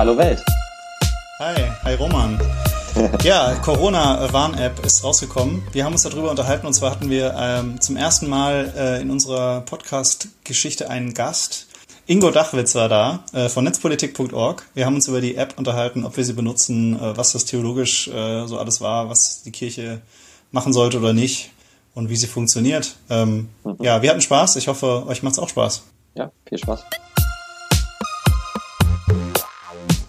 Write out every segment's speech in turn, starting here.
Hallo Welt. Hi, hi Roman. Ja, Corona-Warn-App ist rausgekommen. Wir haben uns darüber unterhalten und zwar hatten wir ähm, zum ersten Mal äh, in unserer Podcast-Geschichte einen Gast. Ingo Dachwitz war da äh, von netzpolitik.org. Wir haben uns über die App unterhalten, ob wir sie benutzen, äh, was das theologisch äh, so alles war, was die Kirche machen sollte oder nicht und wie sie funktioniert. Ähm, mhm. Ja, wir hatten Spaß. Ich hoffe, euch macht es auch Spaß. Ja, viel Spaß.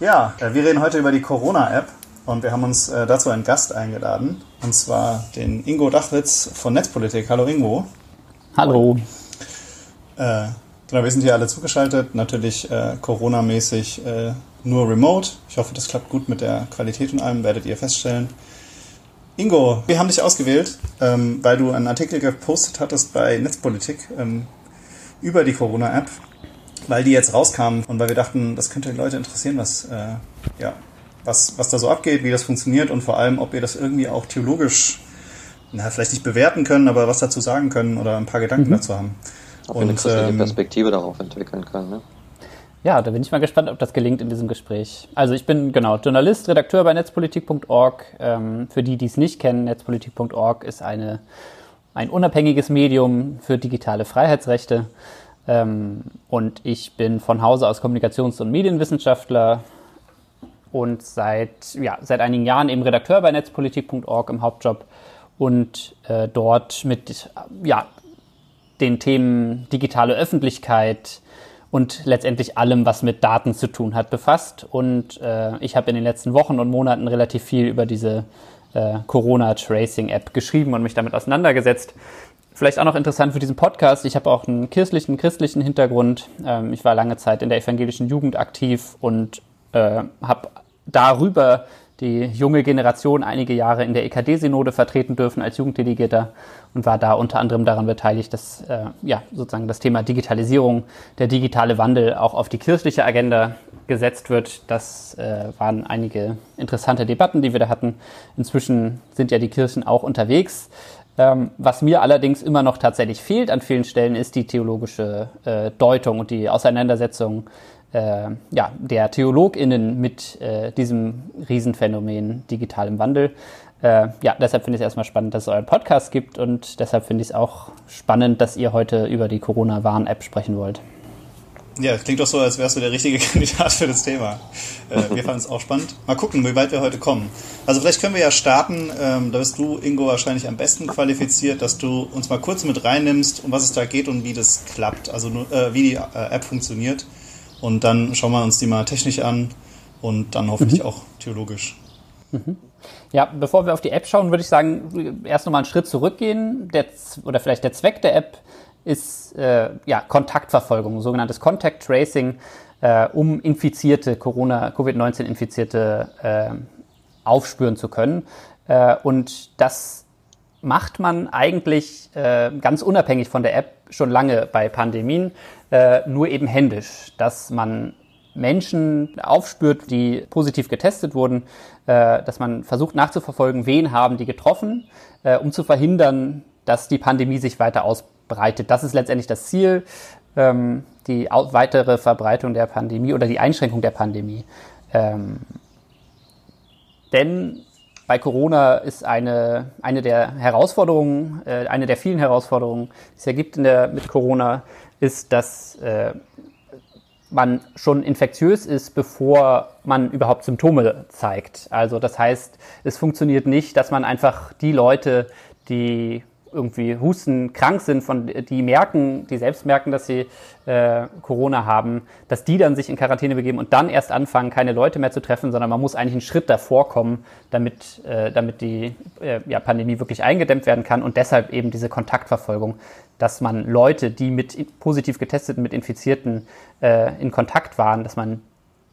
Ja, äh, wir reden heute über die Corona-App und wir haben uns äh, dazu einen Gast eingeladen und zwar den Ingo Dachwitz von Netzpolitik. Hallo Ingo. Hallo. Äh, genau, wir sind hier alle zugeschaltet, natürlich äh, Corona-mäßig äh, nur remote. Ich hoffe, das klappt gut mit der Qualität und allem, werdet ihr feststellen. Ingo, wir haben dich ausgewählt, ähm, weil du einen Artikel gepostet hattest bei Netzpolitik ähm, über die Corona-App weil die jetzt rauskamen und weil wir dachten, das könnte die Leute interessieren, was, äh, ja, was, was da so abgeht, wie das funktioniert und vor allem, ob wir das irgendwie auch theologisch, na, vielleicht nicht bewerten können, aber was dazu sagen können oder ein paar Gedanken mhm. dazu haben. Ob wir eine christliche ähm, Perspektive darauf entwickeln können, ne? Ja, da bin ich mal gespannt, ob das gelingt in diesem Gespräch. Also ich bin genau Journalist, Redakteur bei netzpolitik.org. Ähm, für die, die es nicht kennen, netzpolitik.org ist eine, ein unabhängiges Medium für digitale Freiheitsrechte. Ähm, und ich bin von Hause aus Kommunikations- und Medienwissenschaftler und seit, ja, seit einigen Jahren eben Redakteur bei netzpolitik.org im Hauptjob und äh, dort mit ja, den Themen digitale Öffentlichkeit und letztendlich allem, was mit Daten zu tun hat, befasst. Und äh, ich habe in den letzten Wochen und Monaten relativ viel über diese äh, Corona-Tracing-App geschrieben und mich damit auseinandergesetzt. Vielleicht auch noch interessant für diesen Podcast. Ich habe auch einen kirchlichen, christlichen Hintergrund. Ähm, ich war lange Zeit in der evangelischen Jugend aktiv und äh, habe darüber die junge Generation einige Jahre in der EKD-Synode vertreten dürfen als Jugenddelegierter und war da unter anderem daran beteiligt, dass äh, ja, sozusagen das Thema Digitalisierung, der digitale Wandel auch auf die kirchliche Agenda gesetzt wird. Das äh, waren einige interessante Debatten, die wir da hatten. Inzwischen sind ja die Kirchen auch unterwegs. Ähm, was mir allerdings immer noch tatsächlich fehlt an vielen Stellen, ist die theologische äh, Deutung und die Auseinandersetzung äh, ja, der TheologInnen mit äh, diesem Riesenphänomen digitalem Wandel. Äh, ja, deshalb finde ich es erstmal spannend, dass es euren Podcast gibt und deshalb finde ich es auch spannend, dass ihr heute über die Corona-Warn-App sprechen wollt. Ja, klingt doch so, als wärst du der richtige Kandidat für das Thema. Äh, wir fanden es auch spannend. Mal gucken, wie weit wir heute kommen. Also vielleicht können wir ja starten, ähm, da bist du, Ingo, wahrscheinlich am besten qualifiziert, dass du uns mal kurz mit reinnimmst, um was es da geht und wie das klappt, also äh, wie die äh, App funktioniert. Und dann schauen wir uns die mal technisch an und dann hoffentlich mhm. auch theologisch. Mhm. Ja, bevor wir auf die App schauen, würde ich sagen, erst nochmal einen Schritt zurückgehen. Der, oder vielleicht der Zweck der App ist äh, ja, Kontaktverfolgung, sogenanntes Contact Tracing, äh, um Infizierte, Corona, Covid-19-Infizierte äh, aufspüren zu können. Äh, und das macht man eigentlich äh, ganz unabhängig von der App schon lange bei Pandemien, äh, nur eben händisch, dass man Menschen aufspürt, die positiv getestet wurden, dass man versucht nachzuverfolgen, wen haben die getroffen, um zu verhindern, dass die Pandemie sich weiter ausbreitet breitet. Das ist letztendlich das Ziel, ähm, die weitere Verbreitung der Pandemie oder die Einschränkung der Pandemie. Ähm, denn bei Corona ist eine, eine der Herausforderungen, äh, eine der vielen Herausforderungen, die es ja gibt mit Corona, ist, dass äh, man schon infektiös ist, bevor man überhaupt Symptome zeigt. Also das heißt, es funktioniert nicht, dass man einfach die Leute, die irgendwie Husten krank sind, von die merken, die selbst merken, dass sie äh, Corona haben, dass die dann sich in Quarantäne begeben und dann erst anfangen, keine Leute mehr zu treffen, sondern man muss eigentlich einen Schritt davor kommen, damit, äh, damit die äh, ja, Pandemie wirklich eingedämmt werden kann und deshalb eben diese Kontaktverfolgung, dass man Leute, die mit positiv getesteten, mit Infizierten äh, in Kontakt waren, dass man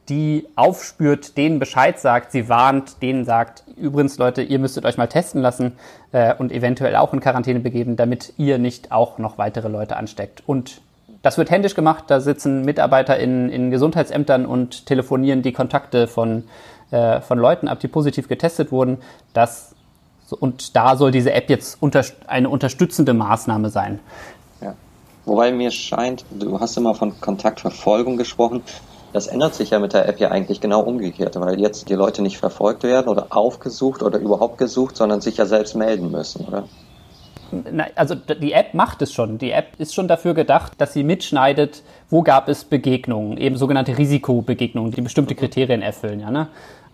die aufspürt, denen Bescheid sagt, sie warnt, denen sagt, übrigens Leute, ihr müsstet euch mal testen lassen äh, und eventuell auch in Quarantäne begeben, damit ihr nicht auch noch weitere Leute ansteckt. Und das wird händisch gemacht, da sitzen Mitarbeiter in, in Gesundheitsämtern und telefonieren die Kontakte von, äh, von Leuten ab, die positiv getestet wurden. Das, und da soll diese App jetzt unter, eine unterstützende Maßnahme sein. Wobei mir scheint, du hast immer von Kontaktverfolgung gesprochen Das ändert sich ja mit der App ja eigentlich genau umgekehrt, weil jetzt die Leute nicht verfolgt werden oder aufgesucht oder überhaupt gesucht, sondern sich ja selbst melden müssen, oder? also die App macht es schon. Die App ist schon dafür gedacht, dass sie mitschneidet, wo gab es Begegnungen, eben sogenannte Risikobegegnungen, die bestimmte Kriterien erfüllen. Ja, ne?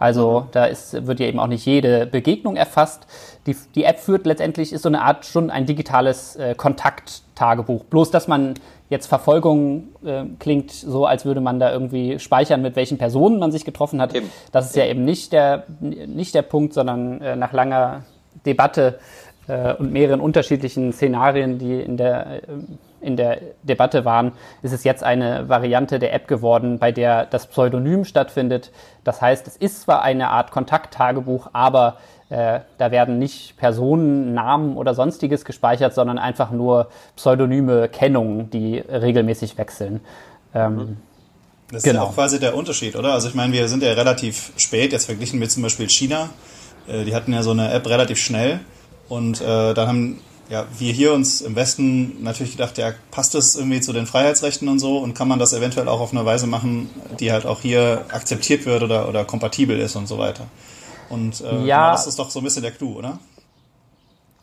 Also da ist, wird ja eben auch nicht jede Begegnung erfasst. Die, die App führt letztendlich, ist so eine Art schon ein digitales äh, Kontakttagebuch. Bloß, dass man jetzt Verfolgung äh, klingt so, als würde man da irgendwie speichern, mit welchen Personen man sich getroffen hat. Eben. Das ist ja eben nicht der, nicht der Punkt, sondern äh, nach langer Debatte äh, und mehreren unterschiedlichen Szenarien, die in der, äh, in der Debatte waren, ist es jetzt eine Variante der App geworden, bei der das Pseudonym stattfindet. Das heißt, es ist zwar eine Art Kontakttagebuch, aber äh, da werden nicht Personen, Namen oder sonstiges gespeichert, sondern einfach nur pseudonyme Kennungen, die regelmäßig wechseln. Ähm, das ist genau. ja auch quasi der Unterschied, oder? Also ich meine, wir sind ja relativ spät, jetzt verglichen mit zum Beispiel China. Äh, die hatten ja so eine App relativ schnell und äh, dann haben ja, wir hier uns im Westen natürlich gedacht, ja, passt das irgendwie zu den Freiheitsrechten und so und kann man das eventuell auch auf eine Weise machen, die halt auch hier akzeptiert wird oder, oder kompatibel ist und so weiter. Und äh, ja, das ist doch so ein bisschen der Clou, oder?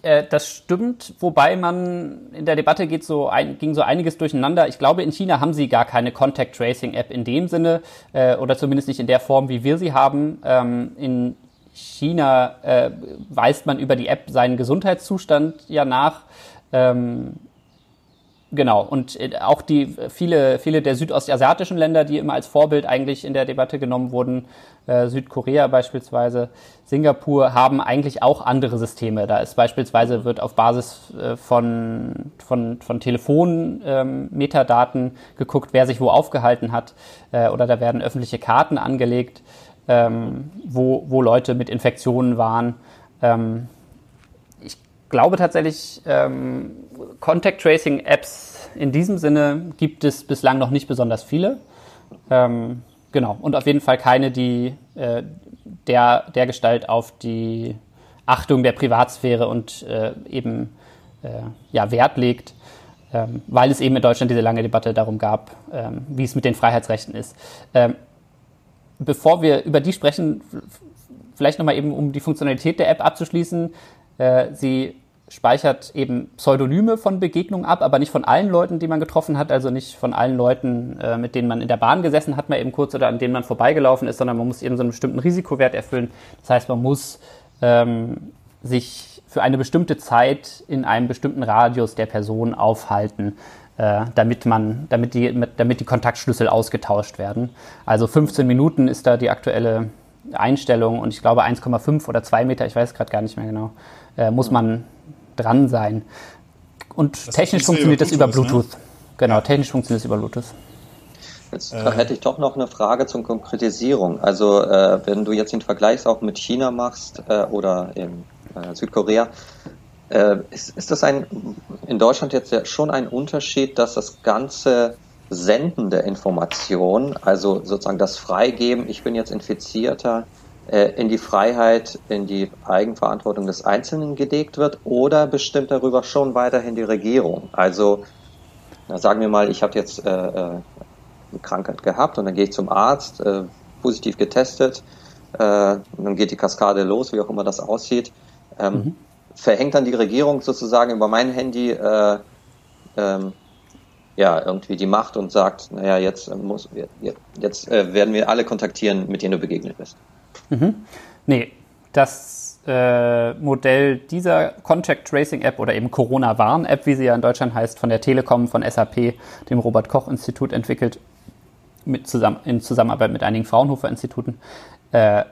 Äh, das stimmt, wobei man in der Debatte geht so ein, ging so einiges durcheinander. Ich glaube, in China haben sie gar keine Contact Tracing App in dem Sinne äh, oder zumindest nicht in der Form, wie wir sie haben. Ähm, in China äh, weist man über die App seinen Gesundheitszustand ja nach. Ähm, genau, und äh, auch die viele, viele der südostasiatischen Länder, die immer als Vorbild eigentlich in der Debatte genommen wurden, äh, Südkorea beispielsweise, Singapur, haben eigentlich auch andere Systeme. Da ist beispielsweise wird auf Basis äh, von, von, von Telefonmetadaten ähm, geguckt, wer sich wo aufgehalten hat, äh, oder da werden öffentliche Karten angelegt ähm, wo, wo Leute mit Infektionen waren. Ähm, ich glaube tatsächlich, ähm, Contact Tracing Apps in diesem Sinne gibt es bislang noch nicht besonders viele. Ähm, genau, und auf jeden Fall keine, die äh, der, der Gestalt auf die Achtung der Privatsphäre und äh, eben äh, ja, Wert legt. Ähm, weil es eben in Deutschland diese lange Debatte darum gab, ähm, wie es mit den Freiheitsrechten ist. Bevor wir über die sprechen, vielleicht nochmal eben, um die Funktionalität der App abzuschließen. Äh, sie speichert eben Pseudonyme von Begegnungen ab, aber nicht von allen Leuten, die man getroffen hat, also nicht von allen Leuten, äh, mit denen man in der Bahn gesessen hat, mal eben kurz oder an denen man vorbeigelaufen ist, sondern man muss eben so einen bestimmten Risikowert erfüllen. Das heißt, man muss ähm, sich für eine bestimmte Zeit in einem bestimmten Radius der Person aufhalten äh, damit, man, damit, die, damit die Kontaktschlüssel ausgetauscht werden. Also 15 Minuten ist da die aktuelle Einstellung und ich glaube 1,5 oder 2 Meter, ich weiß gerade gar nicht mehr genau, äh, muss man dran sein. Und das technisch funktioniert das über Bluetooth. Ne? Genau, ja. technisch funktioniert es über Bluetooth. Jetzt äh. hätte ich doch noch eine Frage zur Konkretisierung. Also äh, wenn du jetzt den Vergleich auch mit China machst äh, oder in äh, Südkorea, äh, ist, ist das ein, in Deutschland jetzt ja schon ein Unterschied, dass das ganze Senden der Information, also sozusagen das Freigeben, ich bin jetzt Infizierter, äh, in die Freiheit, in die Eigenverantwortung des Einzelnen gelegt wird oder bestimmt darüber schon weiterhin die Regierung? Also sagen wir mal, ich habe jetzt äh, äh, eine Krankheit gehabt und dann gehe ich zum Arzt, äh, positiv getestet, äh, dann geht die Kaskade los, wie auch immer das aussieht. Ähm, mhm verhängt dann die Regierung sozusagen über mein Handy äh, ähm, ja irgendwie die Macht und sagt, naja, jetzt muss jetzt äh, werden wir alle kontaktieren, mit denen du begegnet bist. Mhm. Nee, das äh, Modell dieser Contact Tracing App oder eben Corona Warn App, wie sie ja in Deutschland heißt, von der Telekom, von SAP, dem Robert Koch Institut entwickelt, mit zusammen, in Zusammenarbeit mit einigen Fraunhofer Instituten, äh,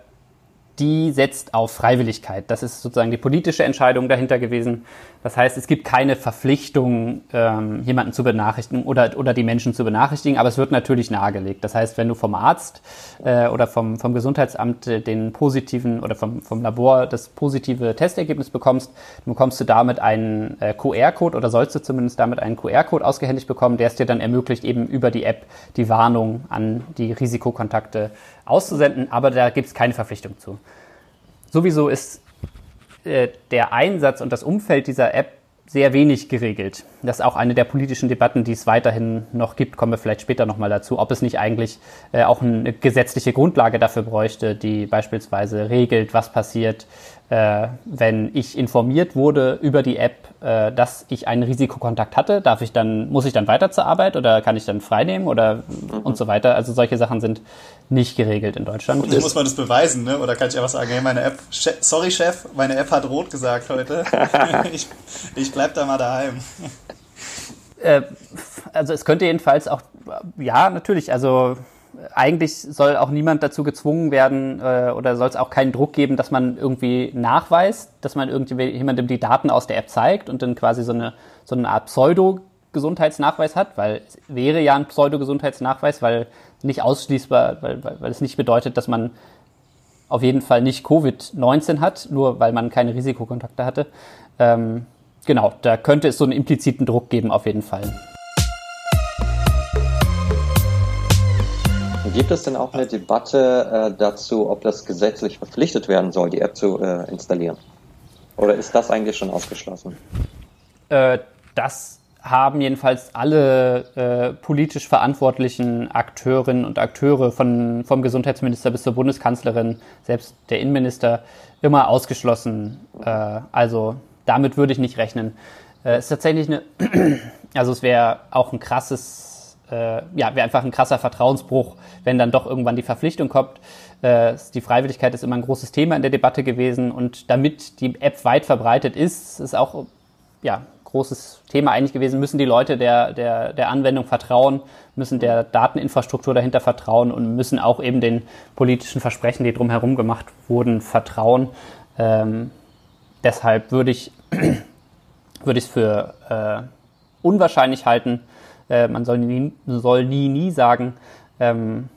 die setzt auf Freiwilligkeit. Das ist sozusagen die politische Entscheidung dahinter gewesen. Das heißt, es gibt keine Verpflichtung, ähm, jemanden zu benachrichtigen oder, oder die Menschen zu benachrichtigen, aber es wird natürlich nahegelegt. Das heißt, wenn du vom Arzt äh, oder vom, vom Gesundheitsamt den positiven oder vom, vom Labor das positive Testergebnis bekommst, dann bekommst du damit einen äh, QR-Code oder sollst du zumindest damit einen QR-Code ausgehändigt bekommen, der es dir dann ermöglicht, eben über die App die Warnung an die Risikokontakte auszusenden, aber da gibt es keine Verpflichtung zu. Sowieso ist äh, der Einsatz und das Umfeld dieser App sehr wenig geregelt. Das ist auch eine der politischen Debatten, die es weiterhin noch gibt. Kommen wir vielleicht später nochmal dazu, ob es nicht eigentlich äh, auch eine gesetzliche Grundlage dafür bräuchte, die beispielsweise regelt, was passiert, äh, wenn ich informiert wurde über die App, äh, dass ich einen Risikokontakt hatte. Darf ich dann, muss ich dann weiter zur Arbeit oder kann ich dann freinehmen oder mhm. und so weiter? Also solche Sachen sind nicht geregelt in Deutschland. Und muss man das beweisen, ne? Oder kann ich einfach sagen, hey, meine App, sorry Chef, meine App hat rot gesagt heute. ich, ich bleib da mal daheim. Äh, also es könnte jedenfalls auch, ja, natürlich, also eigentlich soll auch niemand dazu gezwungen werden äh, oder soll es auch keinen Druck geben, dass man irgendwie nachweist, dass man irgendjemandem die Daten aus der App zeigt und dann quasi so eine, so eine Art Pseudo-Gesundheitsnachweis hat, weil es wäre ja ein Pseudo-Gesundheitsnachweis, weil nicht ausschließbar, weil, weil, weil es nicht bedeutet, dass man auf jeden Fall nicht Covid-19 hat, nur weil man keine Risikokontakte hatte. Ähm, genau, da könnte es so einen impliziten Druck geben, auf jeden Fall. Gibt es denn auch eine Debatte äh, dazu, ob das gesetzlich verpflichtet werden soll, die App zu äh, installieren? Oder ist das eigentlich schon ausgeschlossen? Äh, das haben jedenfalls alle äh, politisch verantwortlichen Akteurinnen und Akteure von, vom Gesundheitsminister bis zur Bundeskanzlerin, selbst der Innenminister, immer ausgeschlossen. Äh, also damit würde ich nicht rechnen. Äh, ist tatsächlich eine, also es wäre auch ein krasses äh, ja, wäre einfach ein krasser Vertrauensbruch, wenn dann doch irgendwann die Verpflichtung kommt. Äh, die Freiwilligkeit ist immer ein großes Thema in der Debatte gewesen und damit die App weit verbreitet ist, ist auch ja großes Thema eigentlich gewesen, müssen die Leute der, der, der Anwendung vertrauen, müssen der Dateninfrastruktur dahinter vertrauen und müssen auch eben den politischen Versprechen, die drumherum gemacht wurden, vertrauen. Ähm, deshalb würde ich würde ich es für äh, unwahrscheinlich halten, äh, man soll nie, soll nie, nie sagen. Ähm,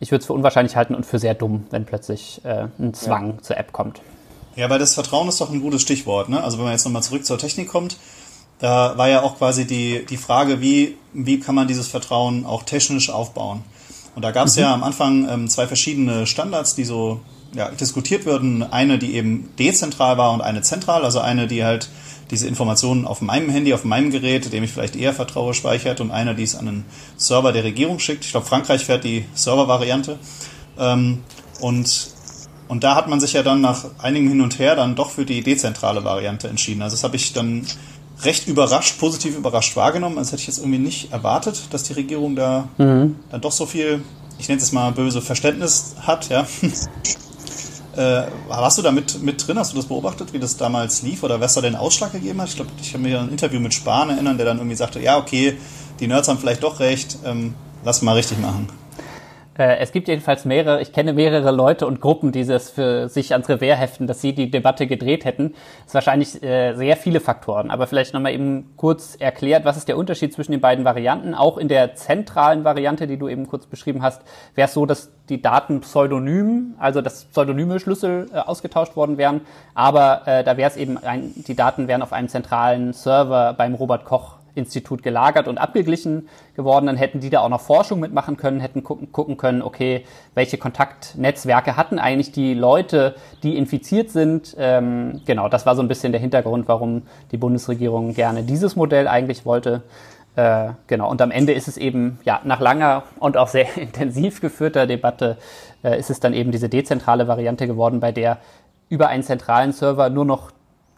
ich würde es für unwahrscheinlich halten und für sehr dumm, wenn plötzlich äh, ein Zwang ja. zur App kommt. Ja, weil das Vertrauen ist doch ein gutes Stichwort. Ne? Also wenn man jetzt nochmal zurück zur Technik kommt, da war ja auch quasi die, die Frage, wie, wie kann man dieses Vertrauen auch technisch aufbauen. Und da gab es mhm. ja am Anfang ähm, zwei verschiedene Standards, die so ja, diskutiert würden. Eine, die eben dezentral war und eine zentral. Also eine, die halt diese Informationen auf meinem Handy, auf meinem Gerät, dem ich vielleicht eher vertraue, speichert und einer, die es an einen Server der Regierung schickt. Ich glaube, Frankreich fährt die Server-Variante. Ähm, und, und da hat man sich ja dann nach einigem Hin und Her dann doch für die dezentrale Variante entschieden. Also das habe ich dann recht überrascht, positiv überrascht wahrgenommen. Das hätte ich jetzt irgendwie nicht erwartet, dass die Regierung da mhm. dann doch so viel, ich nenne es mal böse, Verständnis hat, ja. Äh, warst du da mit, mit drin? Hast du das beobachtet, wie das damals lief oder was da den Ausschlag gegeben hat? Ich glaube, ich kann mich an ein Interview mit Spahn erinnern, der dann irgendwie sagte, ja, okay, die Nerds haben vielleicht doch recht, ähm, lass mal richtig machen. Äh, es gibt jedenfalls mehrere, ich kenne mehrere Leute und Gruppen, die das für sich ans Revier heften, dass sie die Debatte gedreht hätten. Das ist wahrscheinlich äh, sehr viele Faktoren, aber vielleicht nochmal eben kurz erklärt, was ist der Unterschied zwischen den beiden Varianten? Auch in der zentralen Variante, die du eben kurz beschrieben hast, wäre es so, dass die Daten pseudonym, also das pseudonyme Schlüssel äh, ausgetauscht worden wären, aber äh, da wäre es eben, ein, die Daten wären auf einem zentralen Server beim Robert Koch Institut gelagert und abgeglichen geworden, dann hätten die da auch noch Forschung mitmachen können, hätten gucken, gucken können, okay, welche Kontaktnetzwerke hatten eigentlich die Leute, die infiziert sind. Ähm, genau, das war so ein bisschen der Hintergrund, warum die Bundesregierung gerne dieses Modell eigentlich wollte. Äh, genau, und am Ende ist es eben, ja, nach langer und auch sehr intensiv geführter Debatte, äh, ist es dann eben diese dezentrale Variante geworden, bei der über einen zentralen Server nur noch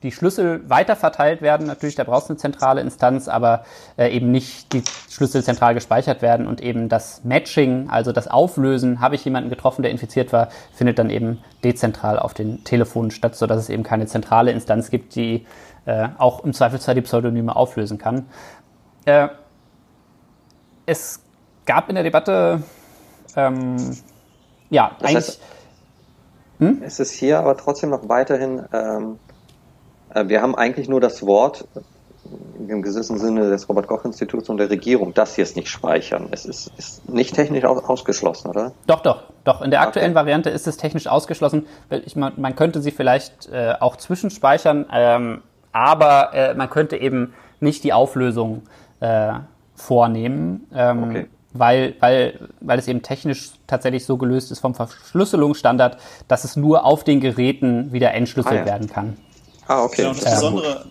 die Schlüssel weiterverteilt werden. Natürlich, da brauchst du eine zentrale Instanz, aber äh, eben nicht die Schlüssel zentral gespeichert werden und eben das Matching, also das Auflösen, habe ich jemanden getroffen, der infiziert war, findet dann eben dezentral auf den Telefonen statt, sodass es eben keine zentrale Instanz gibt, die äh, auch im Zweifelsfall die Pseudonyme auflösen kann. Äh, es gab in der Debatte ähm, ja das eigentlich. Heißt, hm? Es ist hier aber trotzdem noch weiterhin ähm, äh, wir haben eigentlich nur das Wort im gewissen Sinne des Robert-Koch-Instituts und der Regierung, das hier ist nicht speichern. Es ist, ist nicht technisch ausgeschlossen, oder? Doch, doch, doch. In der aktuellen okay. Variante ist es technisch ausgeschlossen. Ich, man, man könnte sie vielleicht äh, auch zwischenspeichern, ähm, aber äh, man könnte eben nicht die Auflösung äh, vornehmen. Ähm, okay. Weil, weil, weil es eben technisch tatsächlich so gelöst ist vom Verschlüsselungsstandard, dass es nur auf den Geräten wieder entschlüsselt ah, ja. werden kann. Ah, okay. Ja, und das Besondere,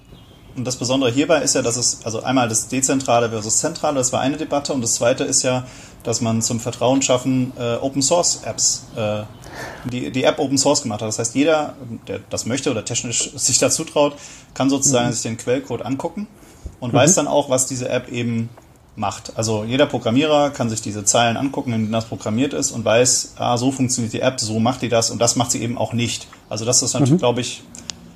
Und das Besondere hierbei ist ja, dass es, also einmal das Dezentrale versus Zentrale, das war eine Debatte. Und das zweite ist ja, dass man zum Vertrauen schaffen äh, Open Source Apps, äh, die, die App Open Source gemacht hat. Das heißt, jeder, der das möchte oder technisch sich dazu traut, kann sozusagen mhm. sich den Quellcode angucken und mhm. weiß dann auch, was diese App eben macht. Also jeder Programmierer kann sich diese Zeilen angucken, in denen das programmiert ist und weiß, ah, so funktioniert die App, so macht die das und das macht sie eben auch nicht. Also das ist natürlich, mhm. glaube ich,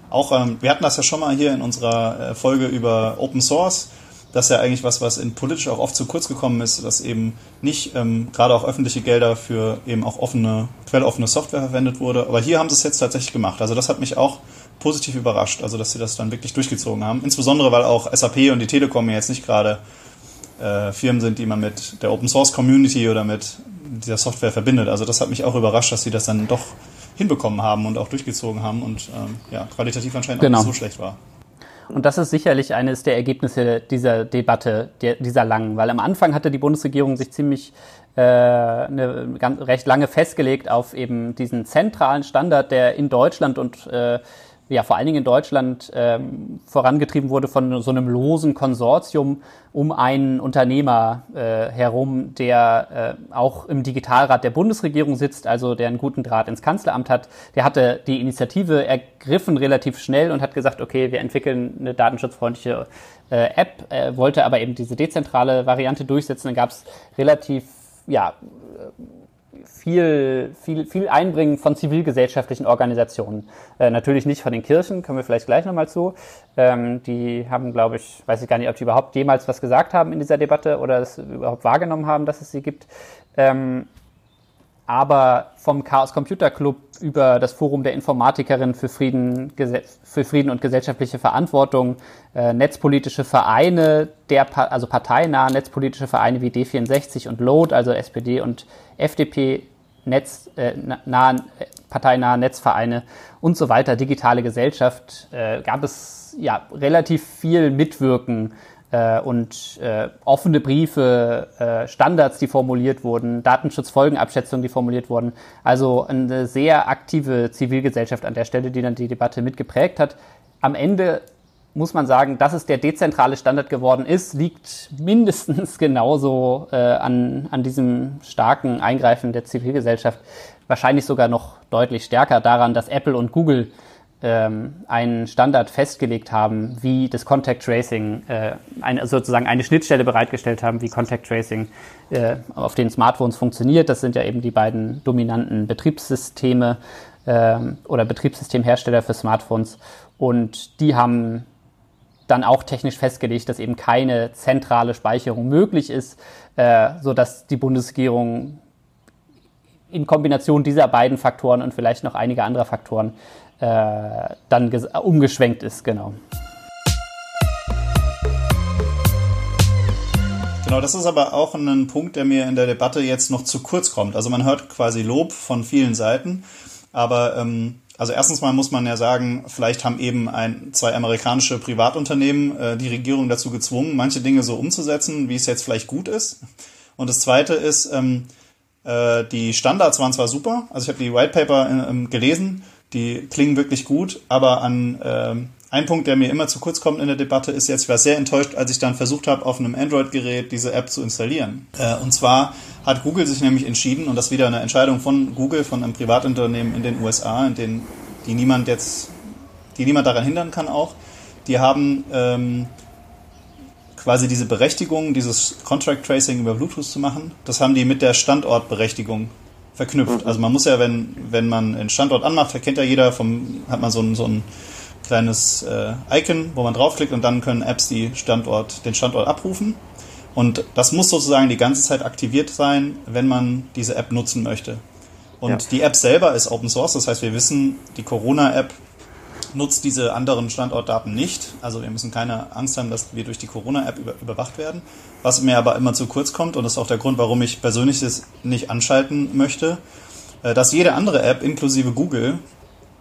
auch, ähm, wir hatten das ja schon mal hier in unserer äh, Folge über Open Source. Das ist ja eigentlich was, was in politisch auch oft zu kurz gekommen ist, dass eben nicht ähm, gerade auch öffentliche Gelder für eben auch offene, quelloffene Software verwendet wurde. Aber hier haben sie es jetzt tatsächlich gemacht. Also das hat mich auch positiv überrascht, also dass sie das dann wirklich durchgezogen haben. Insbesondere, weil auch SAP und die Telekom jetzt nicht gerade äh, Firmen sind, die man mit der Open Source Community oder mit dieser Software verbindet. Also das hat mich auch überrascht, dass sie das dann doch hinbekommen haben und auch durchgezogen haben und ähm, ja, qualitativ anscheinend genau. auch nicht so schlecht war. Und das ist sicherlich eines der Ergebnisse dieser Debatte, der, dieser langen, weil am Anfang hatte die Bundesregierung sich ziemlich äh, eine ganz, recht lange festgelegt auf eben diesen zentralen Standard, der in Deutschland und äh, ja vor allen Dingen in Deutschland ähm, vorangetrieben wurde von so einem losen Konsortium um einen Unternehmer äh, herum, der äh, auch im Digitalrat der Bundesregierung sitzt, also der einen guten Draht ins Kanzleramt hat. Der hatte die Initiative ergriffen relativ schnell und hat gesagt, okay, wir entwickeln eine datenschutzfreundliche äh, App, äh, wollte aber eben diese dezentrale Variante durchsetzen. Dann gab es relativ ja, viel, viel, viel Einbringen von zivilgesellschaftlichen Organisationen. Äh, natürlich nicht von den Kirchen, kommen wir vielleicht gleich nochmal zu. Ähm, die haben, glaube ich, weiß ich gar nicht, ob die überhaupt jemals was gesagt haben in dieser Debatte oder es überhaupt wahrgenommen haben, dass es sie gibt. Ähm, aber vom Chaos Computer Club über das Forum der Informatikerin für Frieden, für Frieden und gesellschaftliche Verantwortung, äh, netzpolitische Vereine, der, also parteinahe netzpolitische Vereine wie D64 und Load, also SPD und FDP, Netz, äh, nahen, äh, parteinahe Netzvereine und so weiter, digitale Gesellschaft, äh, gab es ja relativ viel Mitwirken äh, und äh, offene Briefe, äh, Standards, die formuliert wurden, Datenschutzfolgenabschätzungen, die formuliert wurden. Also eine sehr aktive Zivilgesellschaft an der Stelle, die dann die Debatte mitgeprägt hat. Am Ende muss man sagen, dass es der dezentrale Standard geworden ist, liegt mindestens genauso äh, an, an diesem starken Eingreifen der Zivilgesellschaft, wahrscheinlich sogar noch deutlich stärker daran, dass Apple und Google ähm, einen Standard festgelegt haben, wie das Contact Tracing, äh, eine, sozusagen eine Schnittstelle bereitgestellt haben, wie Contact Tracing äh, auf den Smartphones funktioniert. Das sind ja eben die beiden dominanten Betriebssysteme äh, oder Betriebssystemhersteller für Smartphones. Und die haben dann auch technisch festgelegt, dass eben keine zentrale Speicherung möglich ist, äh, so dass die Bundesregierung in Kombination dieser beiden Faktoren und vielleicht noch einiger anderer Faktoren äh, dann umgeschwenkt ist, genau. Genau, das ist aber auch ein Punkt, der mir in der Debatte jetzt noch zu kurz kommt. Also man hört quasi Lob von vielen Seiten, aber ähm, also erstens mal muss man ja sagen, vielleicht haben eben ein, zwei amerikanische Privatunternehmen äh, die Regierung dazu gezwungen, manche Dinge so umzusetzen, wie es jetzt vielleicht gut ist. Und das Zweite ist, ähm, äh, die Standards waren zwar super, also ich habe die White Paper äh, gelesen, die klingen wirklich gut, aber an äh, ein Punkt, der mir immer zu kurz kommt in der Debatte, ist jetzt, ich war sehr enttäuscht, als ich dann versucht habe, auf einem Android-Gerät diese App zu installieren. Äh, und zwar hat Google sich nämlich entschieden, und das ist wieder eine Entscheidung von Google, von einem Privatunternehmen in den USA, in denen die niemand jetzt, die niemand daran hindern kann auch, die haben ähm, quasi diese Berechtigung, dieses Contract Tracing über Bluetooth zu machen, das haben die mit der Standortberechtigung verknüpft. Mhm. Also man muss ja, wenn, wenn man einen Standort anmacht, kennt ja jeder, vom, hat man so ein, so ein kleines äh, Icon, wo man draufklickt und dann können Apps die Standort, den Standort abrufen. Und das muss sozusagen die ganze Zeit aktiviert sein, wenn man diese App nutzen möchte. Und ja. die App selber ist Open Source, das heißt, wir wissen, die Corona-App nutzt diese anderen Standortdaten nicht. Also wir müssen keine Angst haben, dass wir durch die Corona-App über, überwacht werden. Was mir aber immer zu kurz kommt, und das ist auch der Grund, warum ich persönlich das nicht anschalten möchte, äh, dass jede andere App, inklusive Google,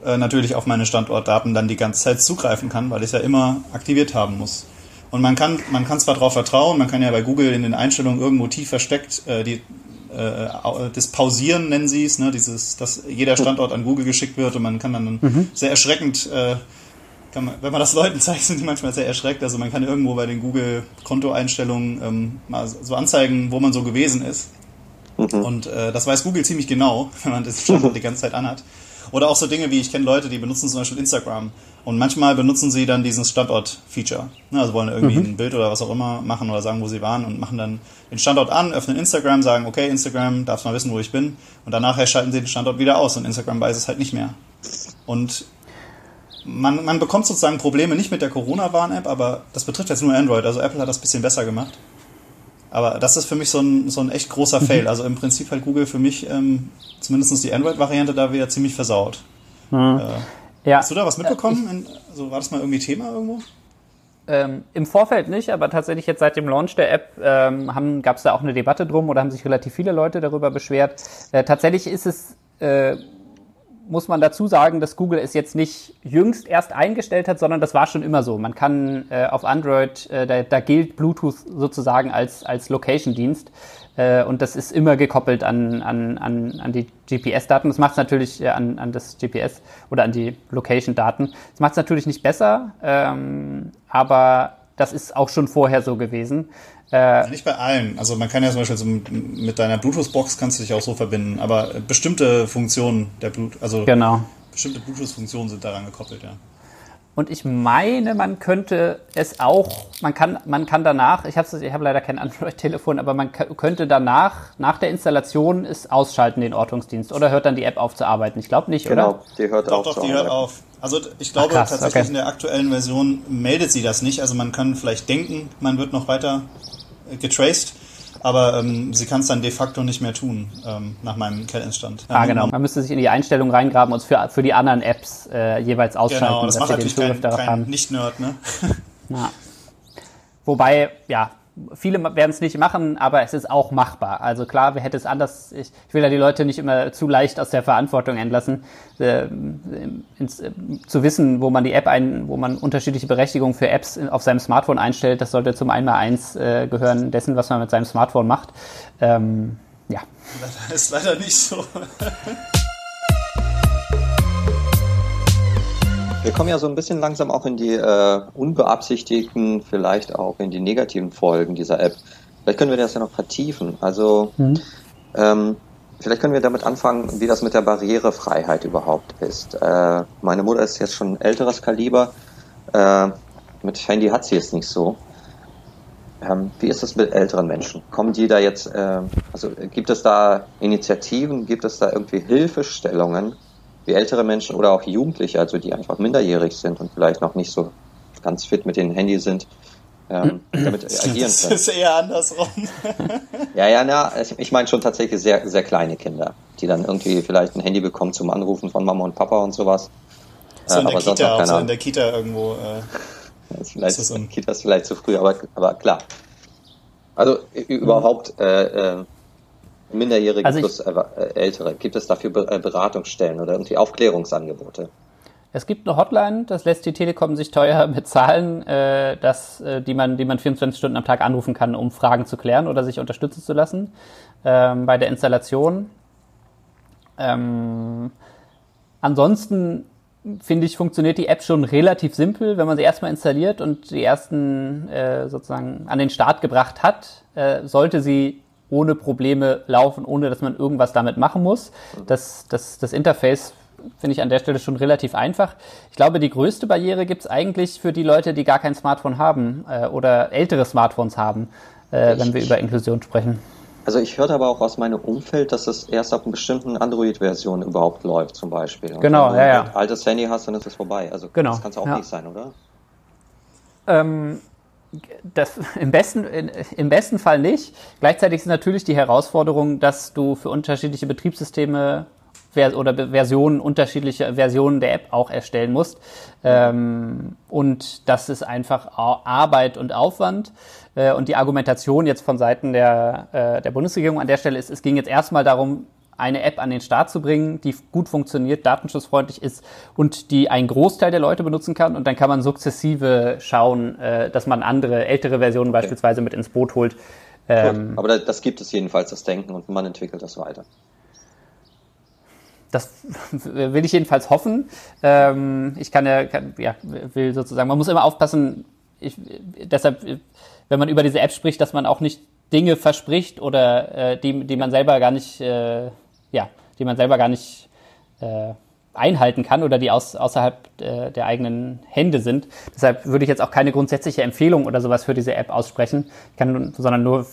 äh, natürlich auf meine Standortdaten dann die ganze Zeit zugreifen kann, weil ich es ja immer aktiviert haben muss. Und man kann, man kann zwar darauf vertrauen, man kann ja bei Google in den Einstellungen irgendwo tief versteckt äh, die, das Pausieren nennen sie es, ne? dieses, dass jeder Standort an Google geschickt wird und man kann dann mhm. sehr erschreckend man, wenn man das Leuten zeigt, sind die manchmal sehr erschreckt. Also man kann irgendwo bei den Google-Kontoeinstellungen ähm, mal so anzeigen, wo man so gewesen ist. Mhm. Und äh, das weiß Google ziemlich genau, wenn man das Standort die ganze Zeit anhat. Oder auch so Dinge wie, ich kenne Leute, die benutzen zum Beispiel Instagram und manchmal benutzen sie dann diesen Standort-Feature. Ne, also wollen irgendwie mhm. ein Bild oder was auch immer machen oder sagen, wo sie waren und machen dann den Standort an, öffnen Instagram, sagen, okay, Instagram, darfst mal wissen, wo ich bin. Und danach schalten sie den Standort wieder aus und Instagram weiß es halt nicht mehr. Und man, man bekommt sozusagen Probleme nicht mit der Corona-Warn-App, aber das betrifft jetzt nur Android. Also Apple hat das ein bisschen besser gemacht. Aber das ist für mich so ein, so ein echt großer Fail. Mhm. Also im Prinzip hat Google für mich ähm, zumindest die Android-Variante da wieder ziemlich versaut. Mhm. Äh, ja. Hast du da was mitbekommen? In, also war das mal irgendwie Thema irgendwo? Ähm, Im Vorfeld nicht, aber tatsächlich jetzt seit dem Launch der App ähm, gab es da auch eine Debatte drum oder haben sich relativ viele Leute darüber beschwert. Äh, tatsächlich ist es äh, muss man dazu sagen, dass Google es jetzt nicht jüngst erst eingestellt hat, sondern das war schon immer so. Man kann äh, auf Android, äh, da, da, gilt Bluetooth sozusagen als, als Location-Dienst. Äh, und das ist immer gekoppelt an, an, an, an die GPS-Daten. Das macht es natürlich äh, an, an das GPS oder an die Location-Daten. Das macht es natürlich nicht besser, ähm, aber das ist auch schon vorher so gewesen. Äh, nicht bei allen. Also man kann ja zum Beispiel so mit deiner Bluetooth-Box kannst du dich auch so verbinden, aber bestimmte Funktionen der Bluetooth, also genau. bestimmte Bluetooth-Funktionen sind daran gekoppelt, ja. Und ich meine, man könnte es auch, man kann, man kann danach, ich habe ich hab leider kein Android-Telefon, aber man könnte danach, nach der Installation, es ausschalten, den Ortungsdienst. Oder hört dann die App auf zu arbeiten? Ich glaube nicht, genau, oder? Genau, die hört doch, auf. Doch, die hört auf. Also ich glaube Ach, krass, tatsächlich okay. in der aktuellen Version meldet sie das nicht. Also man kann vielleicht denken, man wird noch weiter getraced, aber ähm, sie kann es dann de facto nicht mehr tun, ähm, nach meinem Kenntnisstand. Ah, genau. Man müsste sich in die Einstellung reingraben und für, für die anderen Apps äh, jeweils ausschalten, genau, das dass macht sie den Zugriff darauf kein haben. Nicht-Nerd, ne? Ja. Wobei, ja, viele werden es nicht machen, aber es ist auch machbar. Also klar, wer hätte es anders, ich, ich will ja die Leute nicht immer zu leicht aus der Verantwortung entlassen, äh, ins, äh, zu wissen, wo man die App ein, wo man unterschiedliche Berechtigungen für Apps auf seinem Smartphone einstellt, das sollte zum Einmal-Eins äh, gehören dessen, was man mit seinem Smartphone macht. Ähm, ja. Das ist leider nicht so. Wir kommen ja so ein bisschen langsam auch in die äh, unbeabsichtigten, vielleicht auch in die negativen Folgen dieser App. Vielleicht können wir das ja noch vertiefen. Also mhm. ähm, vielleicht können wir damit anfangen, wie das mit der Barrierefreiheit überhaupt ist. Äh, meine Mutter ist jetzt schon älteres Kaliber. Äh, mit Handy hat sie es nicht so. Ähm, wie ist das mit älteren Menschen? Kommen die da jetzt, äh, also gibt es da Initiativen, gibt es da irgendwie Hilfestellungen, wie ältere Menschen oder auch Jugendliche, also die einfach minderjährig sind und vielleicht noch nicht so ganz fit mit dem Handy sind, ähm, damit agieren können. Das ist eher andersrum. ja, ja, na, ich meine schon tatsächlich sehr, sehr kleine Kinder, die dann irgendwie vielleicht ein Handy bekommen zum Anrufen von Mama und Papa und sowas. So in der Kita, auch so in der Kita irgendwo. Äh, das vielleicht ist das Kita ist vielleicht zu früh, aber, aber klar. Also überhaupt äh, äh, Minderjährige also plus äh, Ältere. Gibt es dafür äh, Beratungsstellen oder irgendwie Aufklärungsangebote? Es gibt eine Hotline, das lässt die Telekom sich teuer bezahlen, äh, das, äh, die, man, die man 24 Stunden am Tag anrufen kann, um Fragen zu klären oder sich unterstützen zu lassen ähm, bei der Installation. Ähm, ansonsten finde ich, funktioniert die App schon relativ simpel, wenn man sie erstmal installiert und die ersten äh, sozusagen an den Start gebracht hat, äh, sollte sie ohne Probleme laufen, ohne dass man irgendwas damit machen muss. Das, das, das Interface finde ich an der Stelle schon relativ einfach. Ich glaube, die größte Barriere gibt es eigentlich für die Leute, die gar kein Smartphone haben äh, oder ältere Smartphones haben, äh, wenn wir über Inklusion sprechen. Also ich hörte aber auch aus meinem Umfeld, dass es erst auf einer bestimmten Android-Version überhaupt läuft, zum Beispiel. Und genau, wenn ja, ja. Wenn du ein altes Handy hast, dann ist es vorbei. Also genau, das kann es auch ja. nicht sein, oder? Ähm, das im besten, im besten Fall nicht. Gleichzeitig ist natürlich die Herausforderung, dass du für unterschiedliche Betriebssysteme oder Versionen, unterschiedliche Versionen der App auch erstellen musst. Ähm, und das ist einfach Arbeit und Aufwand. Äh, und die Argumentation jetzt von Seiten der, äh, der Bundesregierung an der Stelle ist, es ging jetzt erstmal darum, eine App an den Start zu bringen, die gut funktioniert, datenschutzfreundlich ist und die ein Großteil der Leute benutzen kann. Und dann kann man sukzessive schauen, äh, dass man andere, ältere Versionen beispielsweise mit ins Boot holt. Ähm, Aber das gibt es jedenfalls, das Denken, und man entwickelt das weiter. das will ich jedenfalls hoffen. Ähm, ich kann ja, kann, ja, will sozusagen, man muss immer aufpassen, ich, deshalb, wenn man über diese App spricht, dass man auch nicht Dinge verspricht oder äh, die, die man selber gar nicht, äh, ja, die man selber gar nicht äh, einhalten kann oder die aus, außerhalb äh, der eigenen Hände sind. Deshalb würde ich jetzt auch keine grundsätzliche Empfehlung oder sowas für diese App aussprechen, ich kann, sondern nur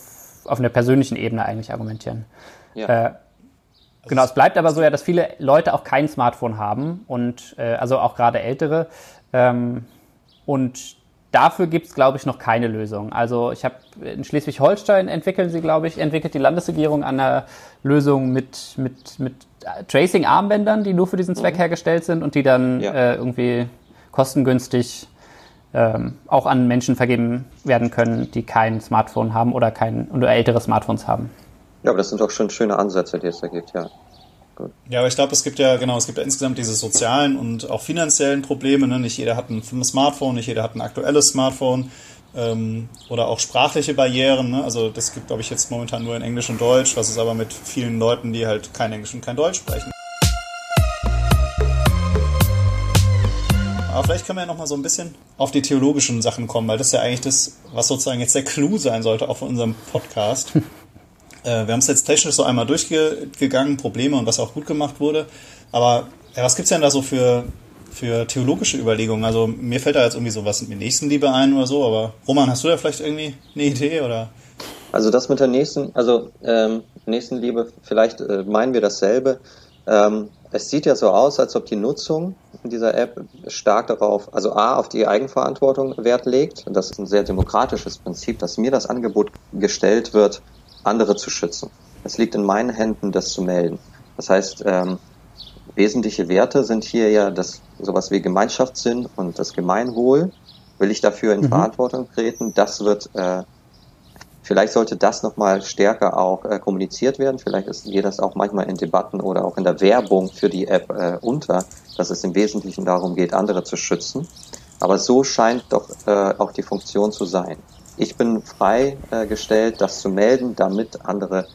auf einer persönlichen Ebene eigentlich argumentieren. Ja. Äh, genau, es bleibt aber so ja, dass viele Leute auch kein Smartphone haben und äh, also auch gerade ältere. Ähm, und dafür gibt es, glaube ich, noch keine Lösung. Also ich habe in Schleswig-Holstein entwickeln sie, glaube ich, entwickelt die Landesregierung an einer Lösung mit, mit, mit Tracing-Armbändern, die nur für diesen Zweck mhm. hergestellt sind und die dann ja. äh, irgendwie kostengünstig ähm, auch an Menschen vergeben werden können, die kein Smartphone haben oder kein oder ältere Smartphones haben. Ja, aber das sind doch schon schöne Ansätze, die es da gibt, ja. Gut. Ja, aber ich glaube, es gibt ja, genau, es gibt ja insgesamt diese sozialen und auch finanziellen Probleme. Ne? Nicht jeder hat ein Smartphone, nicht jeder hat ein aktuelles Smartphone ähm, oder auch sprachliche Barrieren. Ne? Also das gibt, glaube ich, jetzt momentan nur in Englisch und Deutsch, was ist aber mit vielen Leuten, die halt kein Englisch und kein Deutsch sprechen. Aber vielleicht können wir ja noch mal so ein bisschen auf die theologischen Sachen kommen, weil das ist ja eigentlich das, was sozusagen jetzt der Clou sein sollte, auch von unserem Podcast. Äh, wir haben es jetzt technisch so einmal durchgegangen, Probleme und was auch gut gemacht wurde. Aber ja, was gibt's denn da so für, für theologische Überlegungen? Also mir fällt da jetzt irgendwie sowas mit Nächstenliebe ein oder so, aber Roman, hast du da vielleicht irgendwie eine Idee oder? Also das mit der nächsten, also ähm, Nächstenliebe, vielleicht äh, meinen wir dasselbe. Ähm, es sieht ja so aus, als ob die Nutzung dieser App stark darauf, also A, auf die Eigenverantwortung Wert legt. Das ist ein sehr demokratisches Prinzip, dass mir das Angebot gestellt wird, andere zu schützen. Es liegt in meinen Händen, das zu melden. Das heißt, ähm, wesentliche Werte sind hier ja das sowas wie Gemeinschaftssinn und das Gemeinwohl. Will ich dafür in mhm. Verantwortung treten? Das wird äh, Vielleicht sollte das nochmal stärker auch äh, kommuniziert werden. Vielleicht ist, geht das auch manchmal in Debatten oder auch in der Werbung für die App äh, unter, dass es im Wesentlichen darum geht, andere zu schützen. Aber so scheint doch äh, auch die Funktion zu sein ich bin freigestellt, das zu melden, damit andere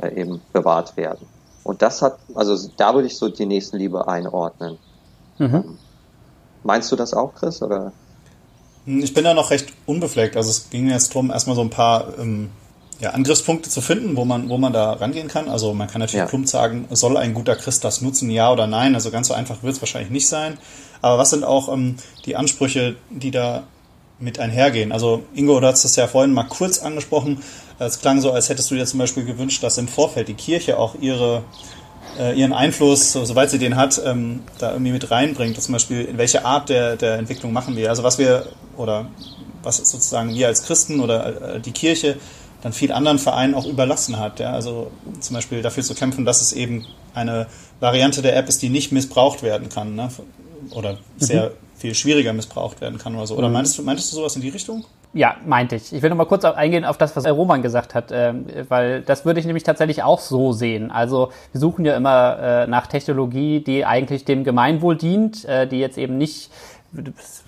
äh, eben bewahrt werden. Und das hat, also da würde ich so die Nächstenliebe einordnen. Mhm. Ähm, meinst du das auch, Chris? Oder? Hm, ich bin da noch recht unbefleckt. Also es ging jetzt darum, erstmal so ein paar ähm, ja, Angriffspunkte zu finden, wo man, wo man da rangehen kann. Also man kann natürlich ja. plump sagen, soll ein guter Christ das nutzen, ja oder nein. Also ganz so einfach wird es wahrscheinlich nicht sein. Aber was sind auch ähm, die Ansprüche, die da mit einhergehen. Also Ingo, du hast das ja vorhin mal kurz angesprochen. Es klang so, als hättest du dir zum Beispiel gewünscht, dass im Vorfeld die Kirche auch ihre, äh, ihren Einfluss, soweit sie den hat, ähm, da irgendwie mit reinbringt. Zum Beispiel, in welche Art der, der Entwicklung machen wir. Also was wir, oder was sozusagen wir als Christen oder äh, die Kirche dann viel anderen Vereinen auch überlassen hat. Ja? Also zum Beispiel dafür zu kämpfen, dass es eben eine Variante der App ist, die nicht missbraucht werden kann. Ne? Oder sehr mhm viel schwieriger missbraucht werden kann oder so. Oder mhm. meintest du, meintest du sowas in die Richtung? Ja, meinte ich. Ich will noch mal kurz eingehen auf das, was Roman gesagt hat, äh, weil das würde ich nämlich tatsächlich auch so sehen. Also wir suchen ja immer äh, nach Technologie, die eigentlich dem Gemeinwohl dient, äh, die jetzt eben nicht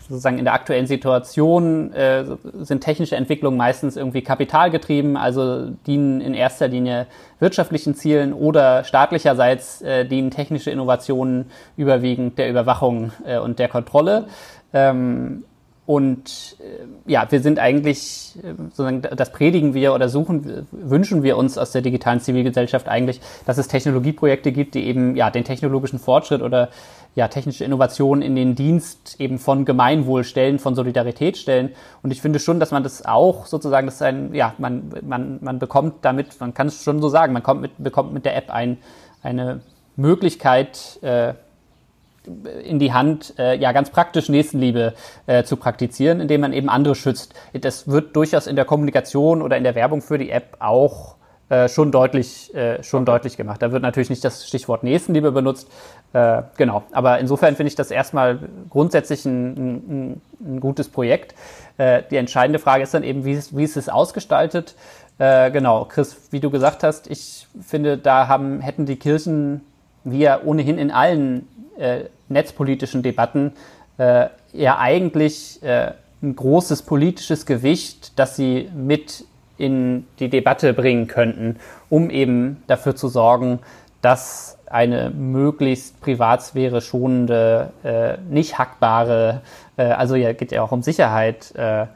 sozusagen in der aktuellen Situation äh, sind technische Entwicklungen meistens irgendwie kapitalgetrieben, also dienen in erster Linie wirtschaftlichen Zielen oder staatlicherseits äh, dienen technische Innovationen überwiegend der Überwachung äh, und der Kontrolle. Ähm, und äh, ja, wir sind eigentlich, äh, sozusagen, das predigen wir oder suchen, wünschen wir uns aus der digitalen Zivilgesellschaft eigentlich, dass es Technologieprojekte gibt, die eben ja den technologischen Fortschritt oder ja, technische Innovationen in den Dienst eben von Gemeinwohl stellen, von Solidarität stellen. Und ich finde schon, dass man das auch sozusagen, das ist ein, ja, man, man, man bekommt damit, man kann es schon so sagen, man kommt mit, bekommt mit der App ein, eine Möglichkeit, äh, in die Hand, äh, ja ganz praktisch Nächstenliebe äh, zu praktizieren, indem man eben andere schützt. Das wird durchaus in der Kommunikation oder in der Werbung für die App auch äh, schon deutlich, äh, schon deutlich gemacht. Da wird natürlich nicht das Stichwort Nächstenliebe benutzt. Äh, genau. Aber insofern finde ich das erstmal grundsätzlich ein, ein, ein gutes Projekt. Äh, die entscheidende Frage ist dann eben, wie, ist, wie ist es ausgestaltet? Äh, genau, Chris, wie du gesagt hast, ich finde, da haben, hätten die Kirchen, ja ohnehin in allen äh, netzpolitischen Debatten, äh, ja eigentlich äh, ein großes politisches Gewicht, das sie mit in die Debatte bringen könnten, um eben dafür zu sorgen, dass eine möglichst Privatsphäre schonende, äh, nicht hackbare, äh, also ja, geht ja auch um Sicherheit äh,